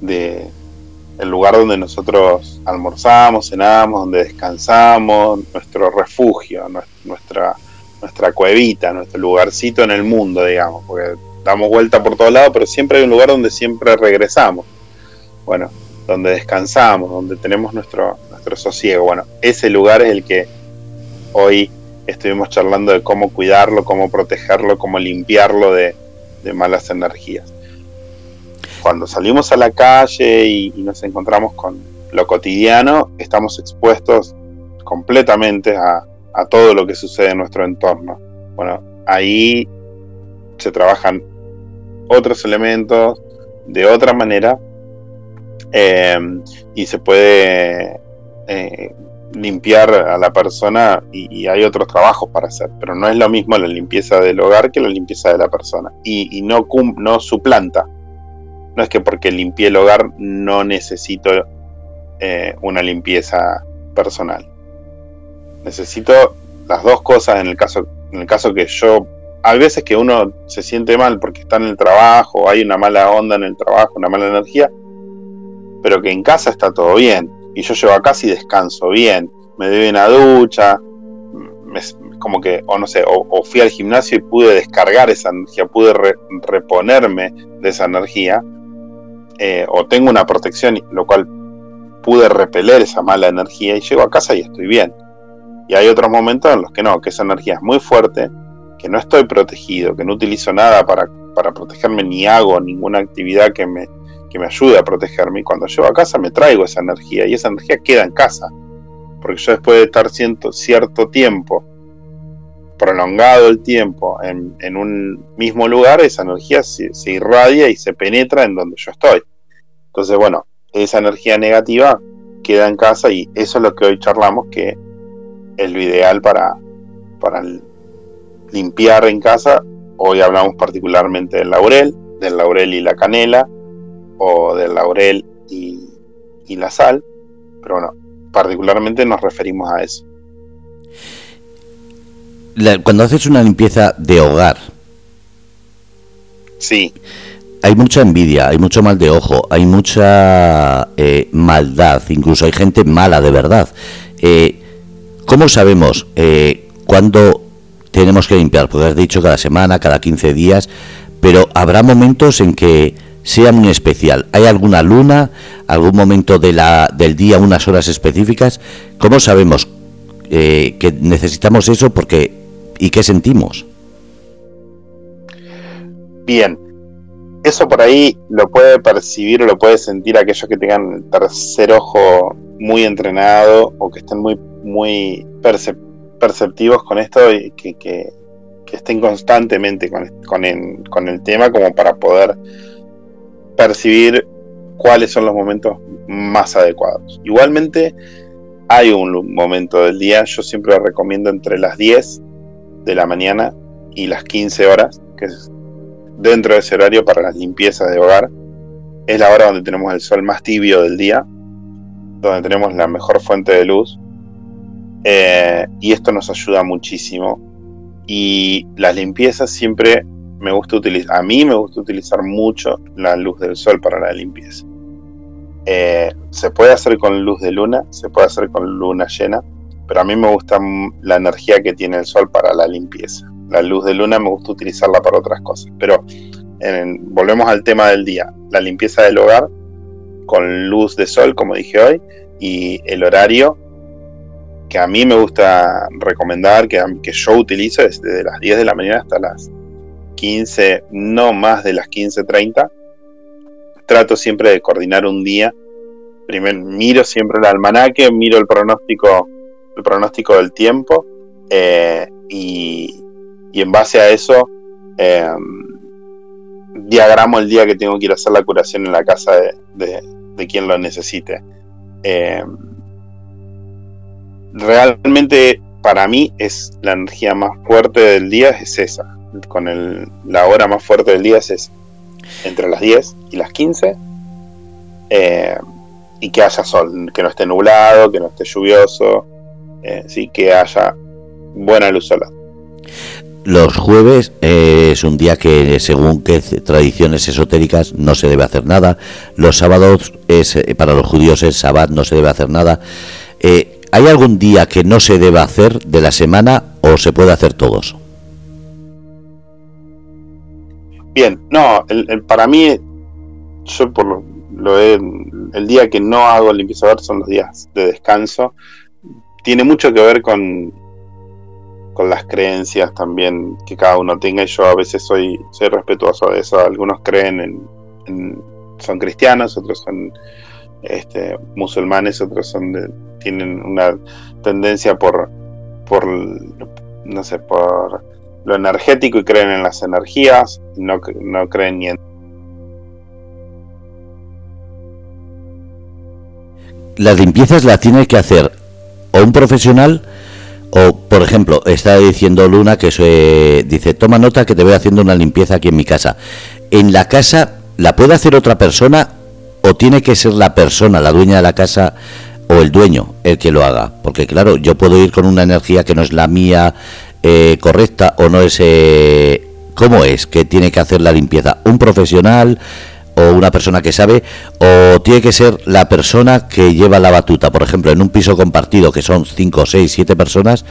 el lugar donde nosotros almorzamos, cenamos, donde descansamos, nuestro refugio, nuestra, nuestra cuevita, nuestro lugarcito en el mundo, digamos, porque damos vuelta por todos lados, pero siempre hay un lugar donde siempre regresamos. Bueno, donde descansamos, donde tenemos nuestro, nuestro sosiego. Bueno, ese lugar es el que hoy estuvimos charlando de cómo cuidarlo, cómo protegerlo, cómo limpiarlo de malas energías cuando salimos a la calle y, nos encontramos con lo cotidiano, estamos expuestos completamente a, todo lo que sucede en nuestro entorno. Bueno, ahí se trabajan otros elementos de otra manera em, y se puede eh, limpiar a la persona y, hay otros trabajos para hacer, pero no es lo mismo la limpieza del hogar que la limpieza de la persona y, y no, no suplanta no es que porque limpié el hogar no necesito eh, una limpieza personal. Necesito las dos cosas en el caso, en el caso que yo. Hay veces que uno se siente mal porque está en el trabajo, hay una mala onda en el trabajo, una mala energía, pero que en casa está todo bien. Y yo llego a casa y descanso bien. Me doy una ducha, como que, o no sé, o, fui al gimnasio y pude descargar esa energía, pude reponerme de esa energía eh, o tengo una protección, lo cual pude repeler esa mala energía y llego a casa y estoy bien. Y hay otros momentos en los que no, que esa energía es muy fuerte, que no estoy protegido, que no utilizo nada para, para protegerme ni hago ninguna actividad que me, que me ayude a protegerme. Y cuando llego a casa me traigo esa energía y esa energía queda en casa. Porque yo después de estar cierto, cierto tiempo, prolongado el tiempo en, un mismo lugar, esa energía se, se irradia y se penetra en donde yo estoy. Entonces, bueno, esa energía negativa queda en casa y eso es lo que hoy charlamos, que es lo ideal para, para limpiar en casa. Hoy hablamos particularmente del laurel, del laurel y la canela, o del laurel y, y la sal, pero bueno, particularmente nos referimos a eso. Cuando haces una limpieza de hogar, Sí. Hay mucha envidia, hay mucho mal de ojo, hay mucha eh, maldad, incluso hay gente mala de verdad. Eh, ¿Cómo sabemos eh, cuándo tenemos que limpiar? Porque has dicho cada semana, cada 15 días, pero habrá momentos en que sea muy especial. ¿Hay alguna luna, algún momento de la, del día, unas horas específicas? ¿Cómo sabemos eh, que necesitamos eso porque y qué sentimos? Bien, eso por ahí lo puede percibir o lo puede sentir aquellos que tengan el tercer ojo muy entrenado o que estén muy, muy perceptivos con esto y que, que, estén constantemente con, con, con el tema como para poder percibir cuáles son los momentos más adecuados. Igualmente, hay un momento del día, yo siempre recomiendo entre las 10 de la mañana y las 15 horas, que es dentro de ese horario para las limpiezas de hogar. Es la hora donde tenemos el sol más tibio del día, donde tenemos la mejor fuente de luz. Eh, y esto nos ayuda muchísimo. Y las limpiezas siempre me gusta utilizar, a mí me gusta utilizar mucho la luz del sol para la limpieza. Eh, se puede hacer con luz de luna, se puede hacer con luna llena, pero a mí me gusta la energía que tiene el sol para la limpieza. La luz de luna me gusta utilizarla para otras cosas. Pero volvemos al tema del día, la limpieza del hogar con luz de sol, como dije hoy, y el horario que a mí me gusta recomendar, que, que yo utilizo desde las 10 de la mañana hasta las 15, no más de las 15.30 trato siempre de coordinar un día. Primero miro siempre el almanaque, miro el pronóstico, el pronóstico del tiempo eh, y, en base a eso em, diagramo el día que tengo que ir a hacer la curación en la casa de, quien lo necesite. Em, realmente para mí es la energía más fuerte del día es esa. Con el, la hora más fuerte del día es esa entre las 10 y las 15 eh, y que haya sol, que no esté nublado, que no esté lluvioso, eh, sí, que haya buena luz solar. Los jueves eh, es un día que, según que tradiciones esotéricas, no se debe hacer nada. Los sábados es para los judíos es sabbat, no se debe hacer nada. ¿Hay algún día que no se deba hacer de la semana o se puede hacer todos? Bien, no, el, para mí, yo por lo, lo el día que no hago limpieza son los días de descanso. Tiene mucho que ver con, con las creencias también que cada uno tenga. Y yo a veces soy, soy respetuoso de eso. Algunos creen en, son cristianos, otros son este, musulmanes, otros son tienen una tendencia por, por, no sé, por lo energético y creen en las energías, no, no creen ni en... Las limpiezas las tiene que hacer o un profesional o, por ejemplo, está diciendo Luna que se dice, toma nota que te voy haciendo una limpieza aquí en mi casa. En la casa, ¿la puede hacer otra persona o tiene que ser la persona, la dueña de la casa o el dueño el que lo haga? Porque claro, yo puedo ir con una energía que no es la mía, eh, correcta o no es... Eh, ¿Cómo es que tiene que hacer la limpieza? ¿Un profesional o una persona que sabe? ¿O tiene que ser la persona que lleva la batuta? Por ejemplo, en un piso compartido que son 5, 6, 7 personas,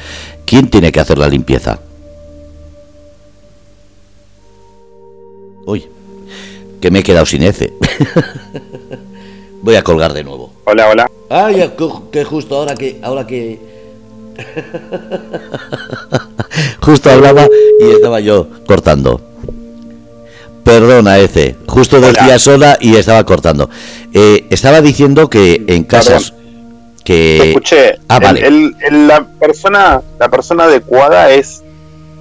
¿quién tiene que hacer la limpieza? Uy, que me he quedado sin ese. Voy a colgar de nuevo. Hola, hola. Ay, que justo ahora que ahora que Justo hablaba y estaba yo cortando. Perdona, ese. Justo decía sola y estaba cortando. Eh, estaba diciendo que en casas que escuché. Ah, vale. la persona, la persona adecuada es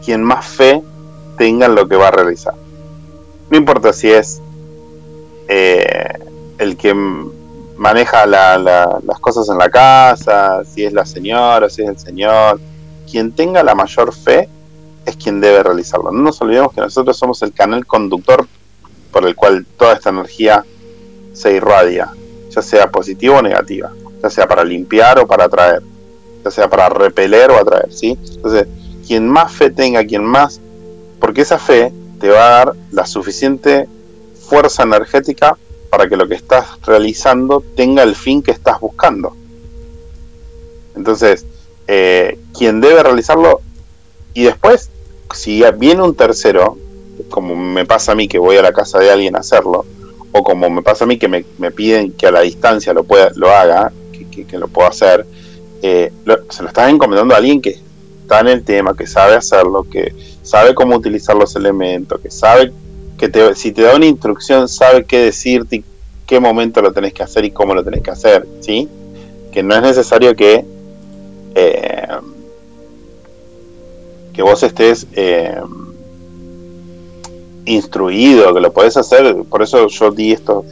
quien más fe tenga en lo que va a realizar. No importa si es eh, el que maneja las cosas en la casa, si es la señora, si es el señor. Quien tenga la mayor fe es quien debe realizarlo. No nos olvidemos que nosotros somos el canal conductor por el cual toda esta energía se irradia, ya sea positiva o negativa, ya sea para limpiar o para atraer, ya sea para repeler o atraer, ¿sí? Entonces, quien más fe tenga, quien más, porque esa fe te va a dar la suficiente fuerza energética para que lo que estás realizando tenga el fin que estás buscando. Entonces, eh, quien debe realizarlo y después, si viene un tercero, como me pasa a mí que voy a la casa de alguien a hacerlo, o como me pasa a mí que me, piden que a la distancia lo, pueda, lo haga, que, lo pueda hacer, eh, se lo estás encomendando a alguien que está en el tema, que sabe hacerlo, que sabe cómo utilizar los elementos, que sabe que te, si te da una instrucción, sabe qué decirte y qué momento lo tenés que hacer y cómo lo tenés que hacer, ¿sí? Que no es necesario que eh, que vos estés eh, instruido, que lo podés hacer, por eso yo di estos,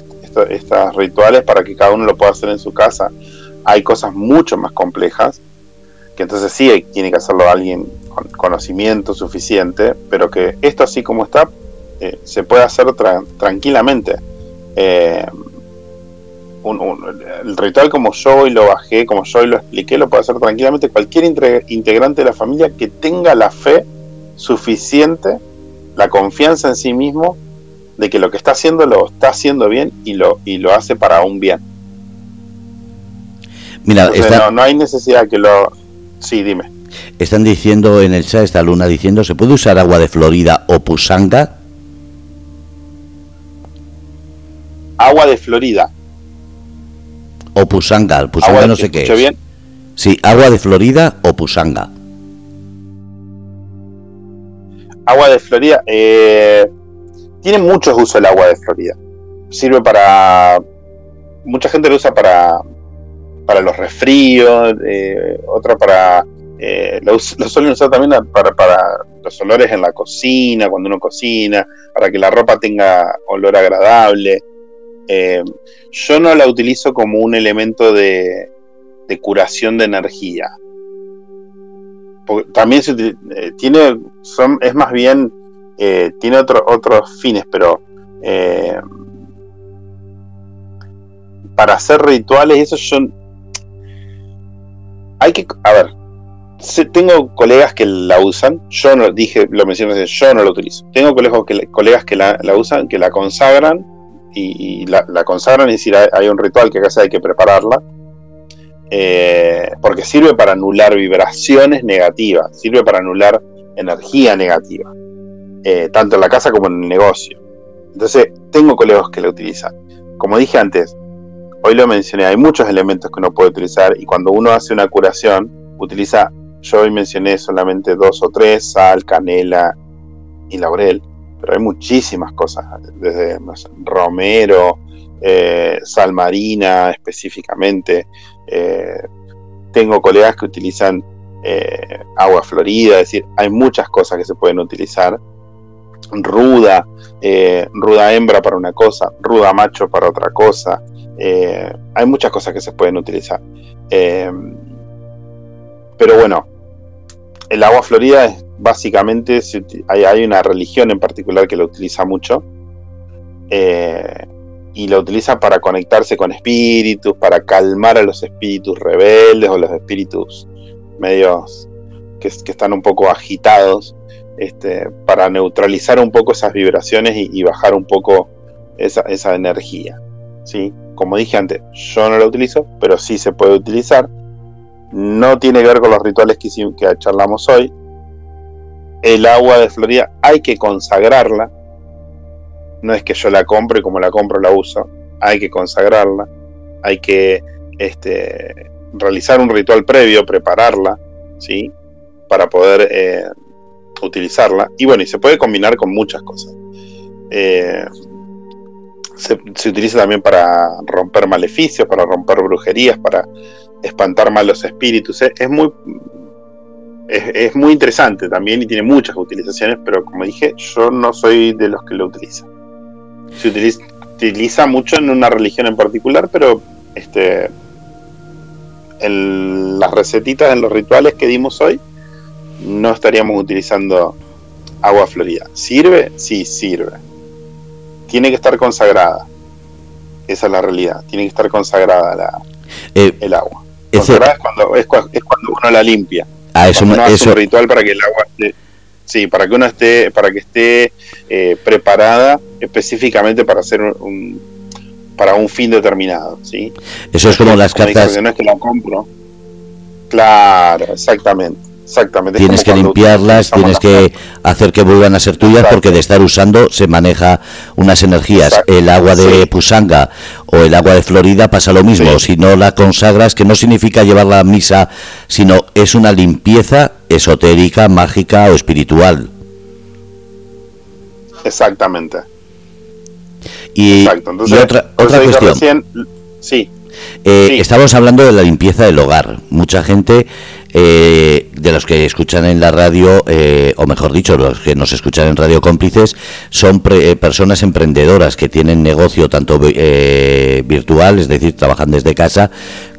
estos, rituales para que cada uno lo pueda hacer en su casa. Hay cosas mucho más complejas, que entonces sí tiene que hacerlo alguien con conocimiento suficiente, pero que esto así como está, eh, se puede hacer tranquilamente. Eh, el ritual como yo hoy lo bajé, como yo hoy lo expliqué, lo puede hacer tranquilamente cualquier integrante de la familia que tenga la fe suficiente, la confianza en sí mismo, de que lo que está haciendo lo está haciendo bien y lo, y lo hace para un bien. Mira, no, hay necesidad que lo... Sí, dime. Están diciendo en el chat, esta luna diciendo, ¿se puede usar agua de Florida o pusanga? Agua de Florida. O pusanga, pusanga no sé qué es. bien? Sí, agua de Florida o pusanga. Agua de Florida, eh, tiene muchos usos el agua de Florida. Sirve para. Mucha gente lo usa para, para los resfríos, eh, otra para. Eh, lo, suelen usar también para, para los olores en la cocina, cuando uno cocina, para que la ropa tenga olor agradable. Eh, yo no la utilizo como un elemento de, curación de energía. también eh, tiene, son, es más bien, eh, tiene otros fines, pero para hacer rituales, eso yo... Hay que, a ver, tengo colegas que la usan, yo no dije, lo mencioné, yo no la utilizo. Tengo colegas que, colegas que la, la usan, que la consagran y, la, consagran, es decir, hay, un ritual que casi hay que prepararla, eh, porque sirve para anular vibraciones negativas, sirve para anular energía negativa, eh, tanto en la casa como en el negocio. Entonces, tengo colegas que la utilizan. Como dije antes, hoy lo mencioné, hay muchos elementos que uno puede utilizar y cuando uno hace una curación, utiliza, yo hoy mencioné solamente dos o tres, sal, canela y laurel pero hay muchísimas cosas, desde romero, eh, sal marina específicamente. Eh, tengo colegas que utilizan eh, agua florida, es decir, hay muchas cosas que se pueden utilizar. Ruda, ruda hembra para una cosa, ruda macho para otra cosa. hay muchas cosas que se pueden utilizar. pero bueno, el agua florida es básicamente hay, una religión en particular que lo utiliza mucho eh, y lo utiliza para conectarse con espíritus, para calmar a los espíritus rebeldes o los espíritus medios que, están un poco agitados, este, para neutralizar un poco esas vibraciones y, bajar un poco esa, energía. ¿sí? Como dije antes, yo no lo utilizo, pero sí se puede utilizar. No tiene que ver con los rituales que, que charlamos hoy, el agua de Florida hay que consagrarla. No es que yo la compro y como la compro la uso. Hay que consagrarla. Hay que este, realizar un ritual previo, prepararla, ¿sí? Para poder eh, utilizarla. Y bueno, y se puede combinar con muchas cosas. Eh, se, utiliza también para romper maleficios, para romper brujerías, para espantar malos espíritus. Es muy es, muy interesante también y tiene muchas utilizaciones, pero como dije, yo no soy de los que lo utilizan. Se utiliza, mucho en una religión en particular, pero este en las recetitas, en los rituales que dimos hoy, no estaríamos utilizando agua florida. ¿Sirve? Sí, sirve. Tiene que estar consagrada. Esa es la realidad. Tiene que estar consagrada la, eh, el agua. Consagrada es cuando, es, es cuando uno la limpia. Ah, eso, eso, un ritual para que el agua esté... Sí, para que uno esté, para que esté eh, preparada específicamente para hacer un, para un fin determinado, ¿sí? Eso es como las cartas. No es que la compro. Claro, exactamente. Exactamente. Tienes que limpiarlas, tienes que hacer que vuelvan a ser tuyas porque de estar usando se maneja unas energías. El agua de Pusanga o el agua de Florida pasa lo mismo. Si no la consagras, que no significa llevarla a misa, sino es una limpieza esotérica, mágica o espiritual. Exactamente. Y, otra, otra cuestión. sí. Eh, Estamos hablando de la limpieza del hogar. Mucha gente eh, de los que escuchan en la radio, eh, o mejor dicho, los que nos escuchan en Radio Cómplices, son eh, personas emprendedoras que tienen negocio tanto virtual, es decir, trabajan desde casa,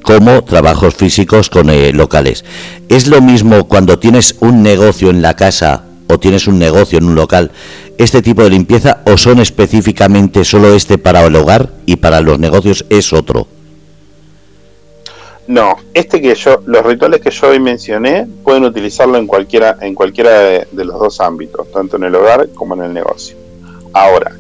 como trabajos físicos con locales. ¿Es lo mismo cuando tienes un negocio en la casa o tienes un negocio en un local, este tipo de limpieza, o son específicamente solo este para el hogar y para los negocios es otro? No, este que yo, los rituales que yo hoy mencioné pueden utilizarlo en cualquiera, en cualquiera de, los dos ámbitos, tanto en el hogar como en el negocio. Ahora,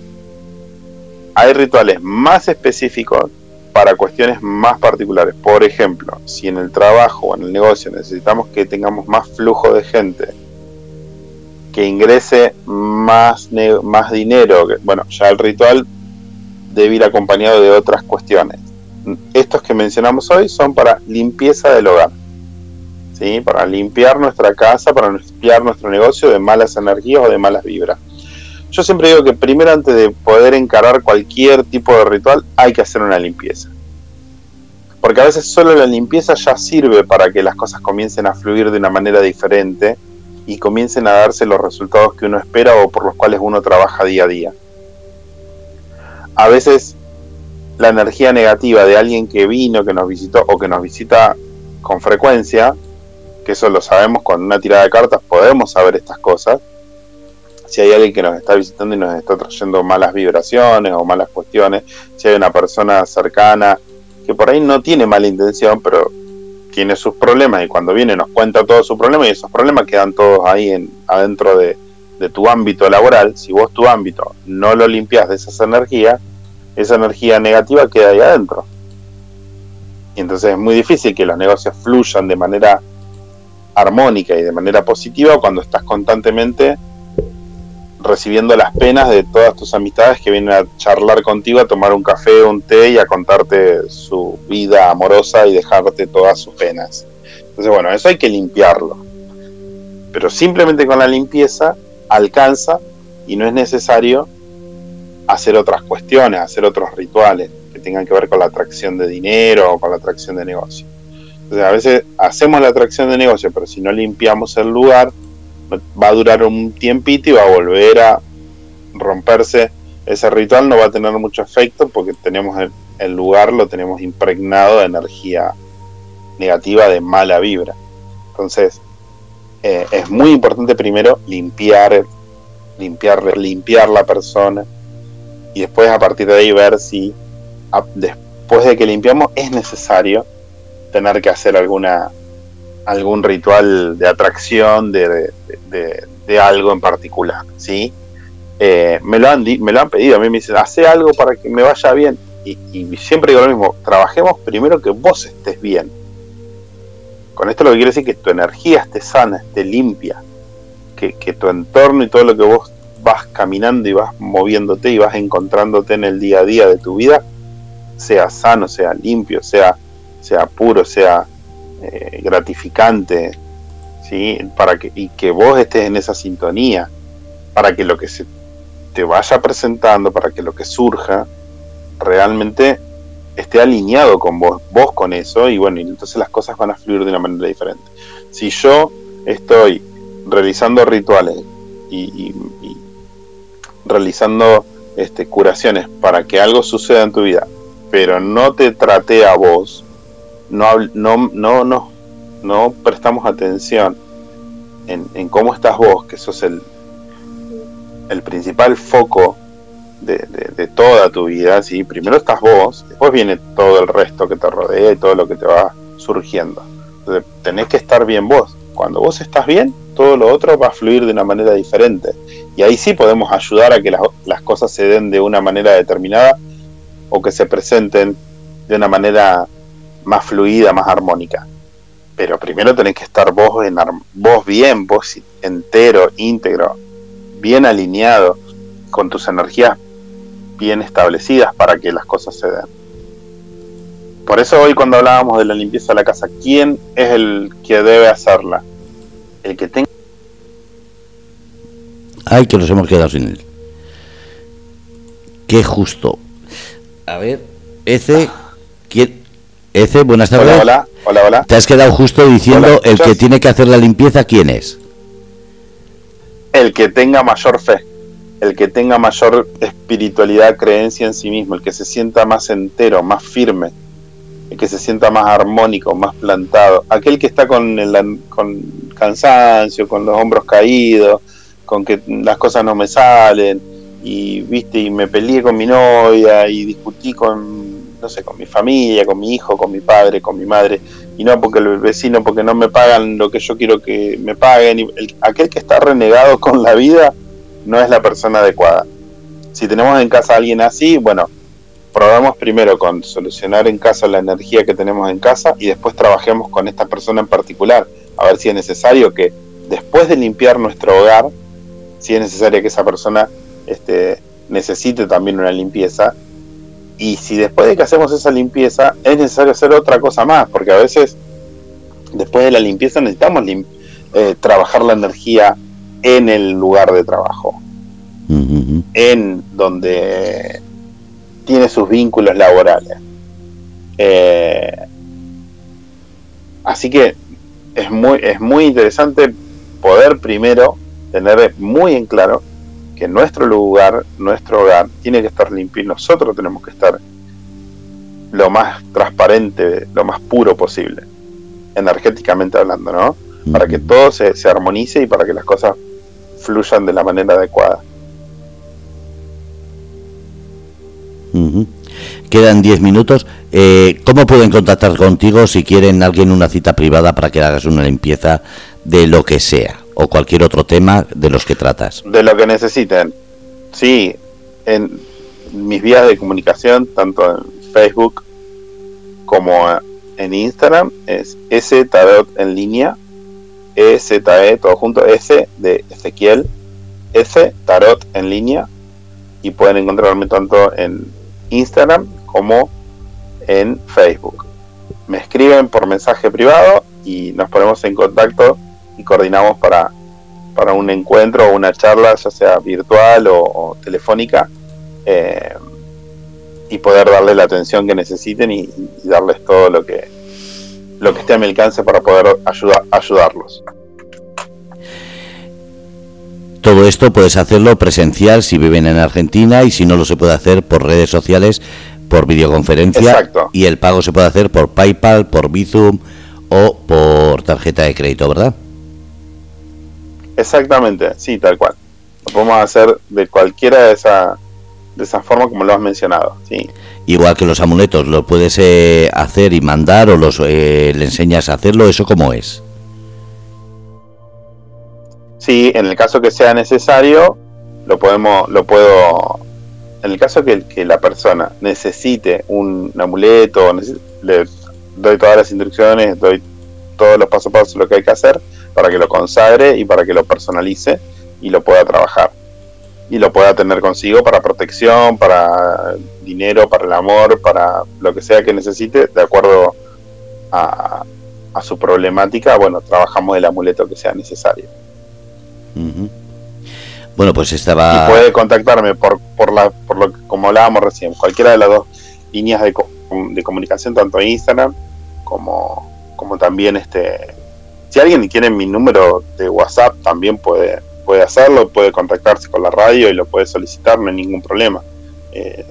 hay rituales más específicos para cuestiones más particulares. Por ejemplo, si en el trabajo o en el negocio necesitamos que tengamos más flujo de gente, que ingrese más, más dinero, bueno, ya el ritual debe ir acompañado de otras cuestiones estos que mencionamos hoy son para limpieza del hogar, ¿sí? para limpiar nuestra casa, para limpiar nuestro negocio de malas energías o de malas vibras. Yo siempre digo que primero antes de poder encarar cualquier tipo de ritual hay que hacer una limpieza. Porque a veces solo la limpieza ya sirve para que las cosas comiencen a fluir de una manera diferente y comiencen a darse los resultados que uno espera o por los cuales uno trabaja día a día. A veces la energía negativa de alguien que vino, que nos visitó o que nos visita con frecuencia, que eso lo sabemos con una tirada de cartas, podemos saber estas cosas. Si hay alguien que nos está visitando y nos está trayendo malas vibraciones o malas cuestiones, si hay una persona cercana que por ahí no tiene mala intención, pero tiene sus problemas y cuando viene nos cuenta todos sus problemas y esos problemas quedan todos ahí en, adentro de, de tu ámbito laboral, si vos tu ámbito no lo limpias de esas energías, esa energía negativa queda ahí adentro. Y entonces es muy difícil que los negocios fluyan de manera armónica y de manera positiva cuando estás constantemente recibiendo las penas de todas tus amistades que vienen a charlar contigo, a tomar un café, un té y a contarte su vida amorosa y dejarte todas sus penas. Entonces, bueno, eso hay que limpiarlo. Pero simplemente con la limpieza alcanza y no es necesario hacer otras cuestiones, hacer otros rituales que tengan que ver con la atracción de dinero o con la atracción de negocio. Entonces a veces hacemos la atracción de negocio, pero si no limpiamos el lugar, va a durar un tiempito y va a volver a romperse ese ritual, no va a tener mucho efecto porque tenemos el, lugar, lo tenemos impregnado de energía negativa, de mala vibra. Entonces, eh, es muy importante primero limpiar, limpiar, limpiar la persona, y después a partir de ahí ver si después de que limpiamos es necesario tener que hacer alguna algún ritual de atracción de, de, algo en particular, ¿sí? Eh, me, lo han me lo han pedido, a mí me dicen, hace algo para que me vaya bien. Y, y, siempre digo lo mismo, trabajemos primero que vos estés bien. Con esto lo que quiere decir que tu energía esté sana, esté limpia, que, que tu entorno y todo lo que vos vas caminando y vas moviéndote y vas encontrándote en el día a día de tu vida, sea sano, sea limpio, sea, sea puro, sea eh, gratificante, ¿sí? Para que, y que vos estés en esa sintonía, para que lo que se te vaya presentando, para que lo que surja, realmente esté alineado con vos, vos con eso, y bueno, y entonces las cosas van a fluir de una manera diferente. Si yo estoy realizando rituales y, realizando este, curaciones para que algo suceda en tu vida, pero no te trate a vos, no, no, no, no, no prestamos atención en, cómo estás vos, que sos el, el principal foco de, de, toda tu vida, ¿sí? primero estás vos, después viene todo el resto que te rodea y todo lo que te va surgiendo. Entonces, tenés que estar bien vos. Cuando vos estás bien, todo lo otro va a fluir de una manera diferente. Y ahí sí podemos ayudar a que las, cosas se den de una manera determinada o que se presenten de una manera más fluida, más armónica. Pero primero tenés que estar vos, en, vos bien, vos entero, íntegro, bien alineado, con tus energías bien establecidas para que las cosas se den. Por eso hoy cuando hablábamos de la limpieza de la casa, ¿quién es el que debe hacerla? El que tenga... Ay, que nos hemos quedado sin él. Qué justo. A ver, ese... ¿Quién? Ece, buenas tardes. Hola, hola, hola. Te has quedado justo diciendo el que tiene que hacer la limpieza, ¿quién es? El que tenga mayor fe, el que tenga mayor espiritualidad, creencia en sí mismo, el que se sienta más entero, más firme, que se sienta más armónico, más plantado, aquel que está con, el, con cansancio, con los hombros caídos, con que las cosas no me salen, y viste, y me peleé con mi novia, y discutí con, no sé, con mi familia, con mi hijo, con mi padre, con mi madre, y no porque el vecino, porque no me pagan lo que yo quiero que me paguen, y aquel que está renegado con la vida no es la persona adecuada. Si tenemos en casa a alguien así, bueno, probamos primero con solucionar en casa la energía que tenemos en casa y después trabajemos con esta persona en particular, a ver si es necesario que después de limpiar nuestro hogar, si es necesario que esa persona este, necesite también una limpieza, y si después de que hacemos esa limpieza es necesario hacer otra cosa más, porque a veces después de la limpieza necesitamos eh, trabajar la energía en el lugar de trabajo, en donde tiene sus vínculos laborales. Eh, así que es muy, es muy interesante poder primero tener muy en claro que nuestro lugar, nuestro hogar, tiene que estar limpio y nosotros tenemos que estar lo más transparente, lo más puro posible, energéticamente hablando, ¿no? Para que todo se, se armonice y para que las cosas fluyan de la manera adecuada. Quedan 10 minutos. Eh, ¿Cómo pueden contactar contigo si quieren alguien una cita privada para que hagas una limpieza de lo que sea o cualquier otro tema de los que tratas? De lo que necesiten. Sí, en mis vías de comunicación, tanto en Facebook como en Instagram, es S Tarot en línea, E Z E todo junto, S de Ezequiel, S Tarot en línea, y pueden encontrarme tanto en Instagram como en Facebook. Me escriben por mensaje privado y nos ponemos en contacto y coordinamos para, para un encuentro o una charla, ya sea virtual o, telefónica, eh, y poder darle la atención que necesiten y, darles todo lo que, lo que esté a mi alcance para poder ayudar, ayudarlos. Todo esto puedes hacerlo presencial si viven en Argentina y si no lo se puede hacer por redes sociales, por videoconferencia y el pago se puede hacer por PayPal, por Bizum o por tarjeta de crédito, ¿verdad? Exactamente, sí, tal cual. Lo podemos hacer de cualquiera de esa de esa forma como lo has mencionado, sí. Igual que los amuletos, lo puedes eh, hacer y mandar o los eh, le enseñas a hacerlo, eso cómo es. Sí, en el caso que sea necesario, lo podemos, lo puedo, en el caso que, la persona necesite un, amuleto, le doy todas las instrucciones, doy todos los pasos a paso lo que hay que hacer para que lo consagre y para que lo personalice y lo pueda trabajar y lo pueda tener consigo para protección, para dinero, para el amor, para lo que sea que necesite, de acuerdo a, a su problemática, bueno, trabajamos el amuleto que sea necesario. Bueno, pues estaba... Y puede contactarme por, por, la, por lo que, como hablábamos recién, cualquiera de las dos líneas de, de comunicación, tanto Instagram como, como también este... Si alguien quiere mi número de WhatsApp, también puede, puede hacerlo, puede contactarse con la radio y lo puede solicitar, no hay ningún problema. Eh,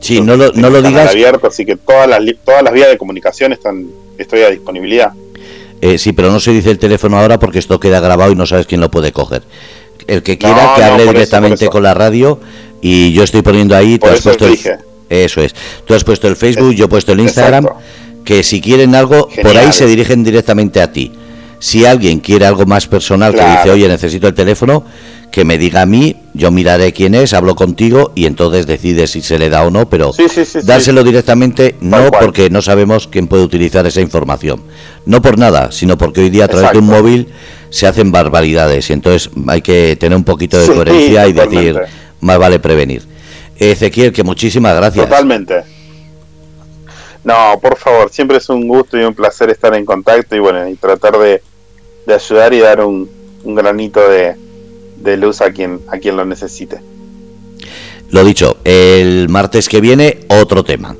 sí, no lo, no lo digas. Abierto, así que todas las, todas las vías de comunicación están, estoy a disponibilidad. Eh, sí, pero no se dice el teléfono ahora porque esto queda grabado y no sabes quién lo puede coger. El que quiera que hable directamente con la radio y yo estoy poniendo ahí, tú has puesto el, eso es. Tú has puesto el Facebook, yo he puesto el Instagram, que si quieren algo por ahí se dirigen directamente a ti. Si alguien quiere algo más personal, que dice, oye, necesito el teléfono, que me diga a mí, yo miraré quién es, hablo contigo y entonces decide si se le da o no, pero dárselo directamente no porque no sabemos quién puede utilizar esa información. No por nada, sino porque hoy día a través de un móvil se hacen barbaridades y entonces hay que tener un poquito de coherencia y decir, más vale prevenir. Ezequiel, que muchísimas gracias. Totalmente. No, por favor, siempre es un gusto y un placer estar en contacto y bueno, y tratar de, ayudar y dar un, granito de, luz a quien, a quien lo necesite. Lo dicho, el martes que viene otro tema.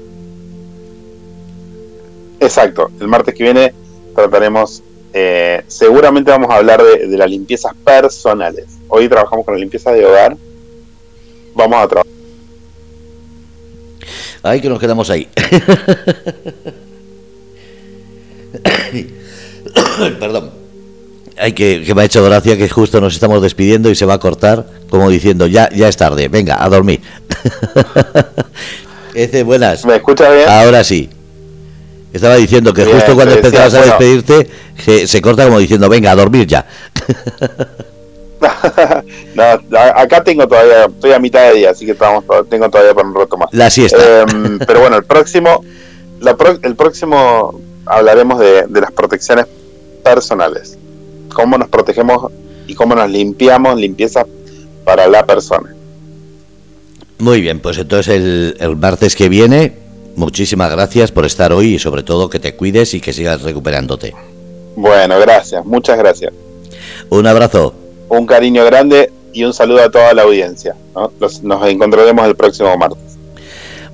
Exacto, el martes que viene trataremos, eh, seguramente vamos a hablar de, de las limpiezas personales. Hoy trabajamos con la limpieza de hogar. Vamos a trabajar Ay, que nos quedamos ahí. Perdón. Ay, que, me ha hecho gracia que justo nos estamos despidiendo y se va a cortar, como diciendo, ya, ya es tarde, venga, a dormir. Ese, buenas. ¿Me escucha bien? Ahora sí. Estaba diciendo que justo cuando empezabas a despedirte, se, se corta como diciendo, venga, a dormir ya. no, acá tengo todavía, estoy a mitad de día, así que estamos, tengo todavía para un rato más. La siesta. Em, pero bueno, el próximo, el próximo hablaremos de, las protecciones personales. Cómo nos protegemos y cómo nos limpiamos, limpieza para la persona. Muy bien, pues entonces el, el martes que viene, muchísimas gracias por estar hoy y sobre todo que te cuides y que sigas recuperándote. Bueno, gracias, muchas gracias. Un abrazo un cariño grande y un saludo a toda la audiencia. nos encontraremos el próximo martes.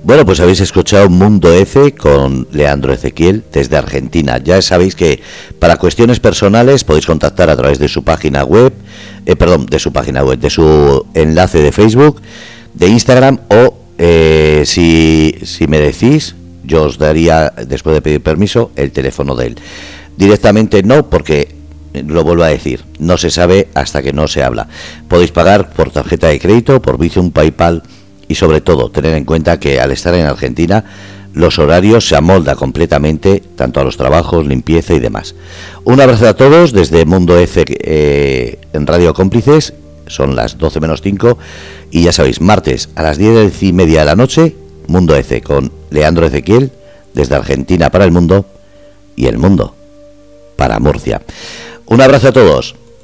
Bueno, pues habéis escuchado Mundo F con Leandro Ezequiel desde Argentina. Ya sabéis que para cuestiones personales podéis contactar a través de su página web, eh, perdón, de su página web, de su enlace de Facebook, de Instagram o eh, si, si me decís, yo os daría, después de pedir permiso, el teléfono de él. Directamente no, porque lo vuelvo a decir, no se sabe hasta que no se habla. Podéis pagar por tarjeta de crédito, por Bizum, PayPal y sobre todo tener en cuenta que al estar en Argentina los horarios se amolda completamente tanto a los trabajos, limpieza y demás. Un abrazo a todos desde Mundo F eh, en Radio Cómplices, son las 12 menos 5 y ya sabéis, martes a las 10 y media de la noche, Mundo F con Leandro Ezequiel desde Argentina para el mundo y el mundo para Murcia. Un abrazo a todos.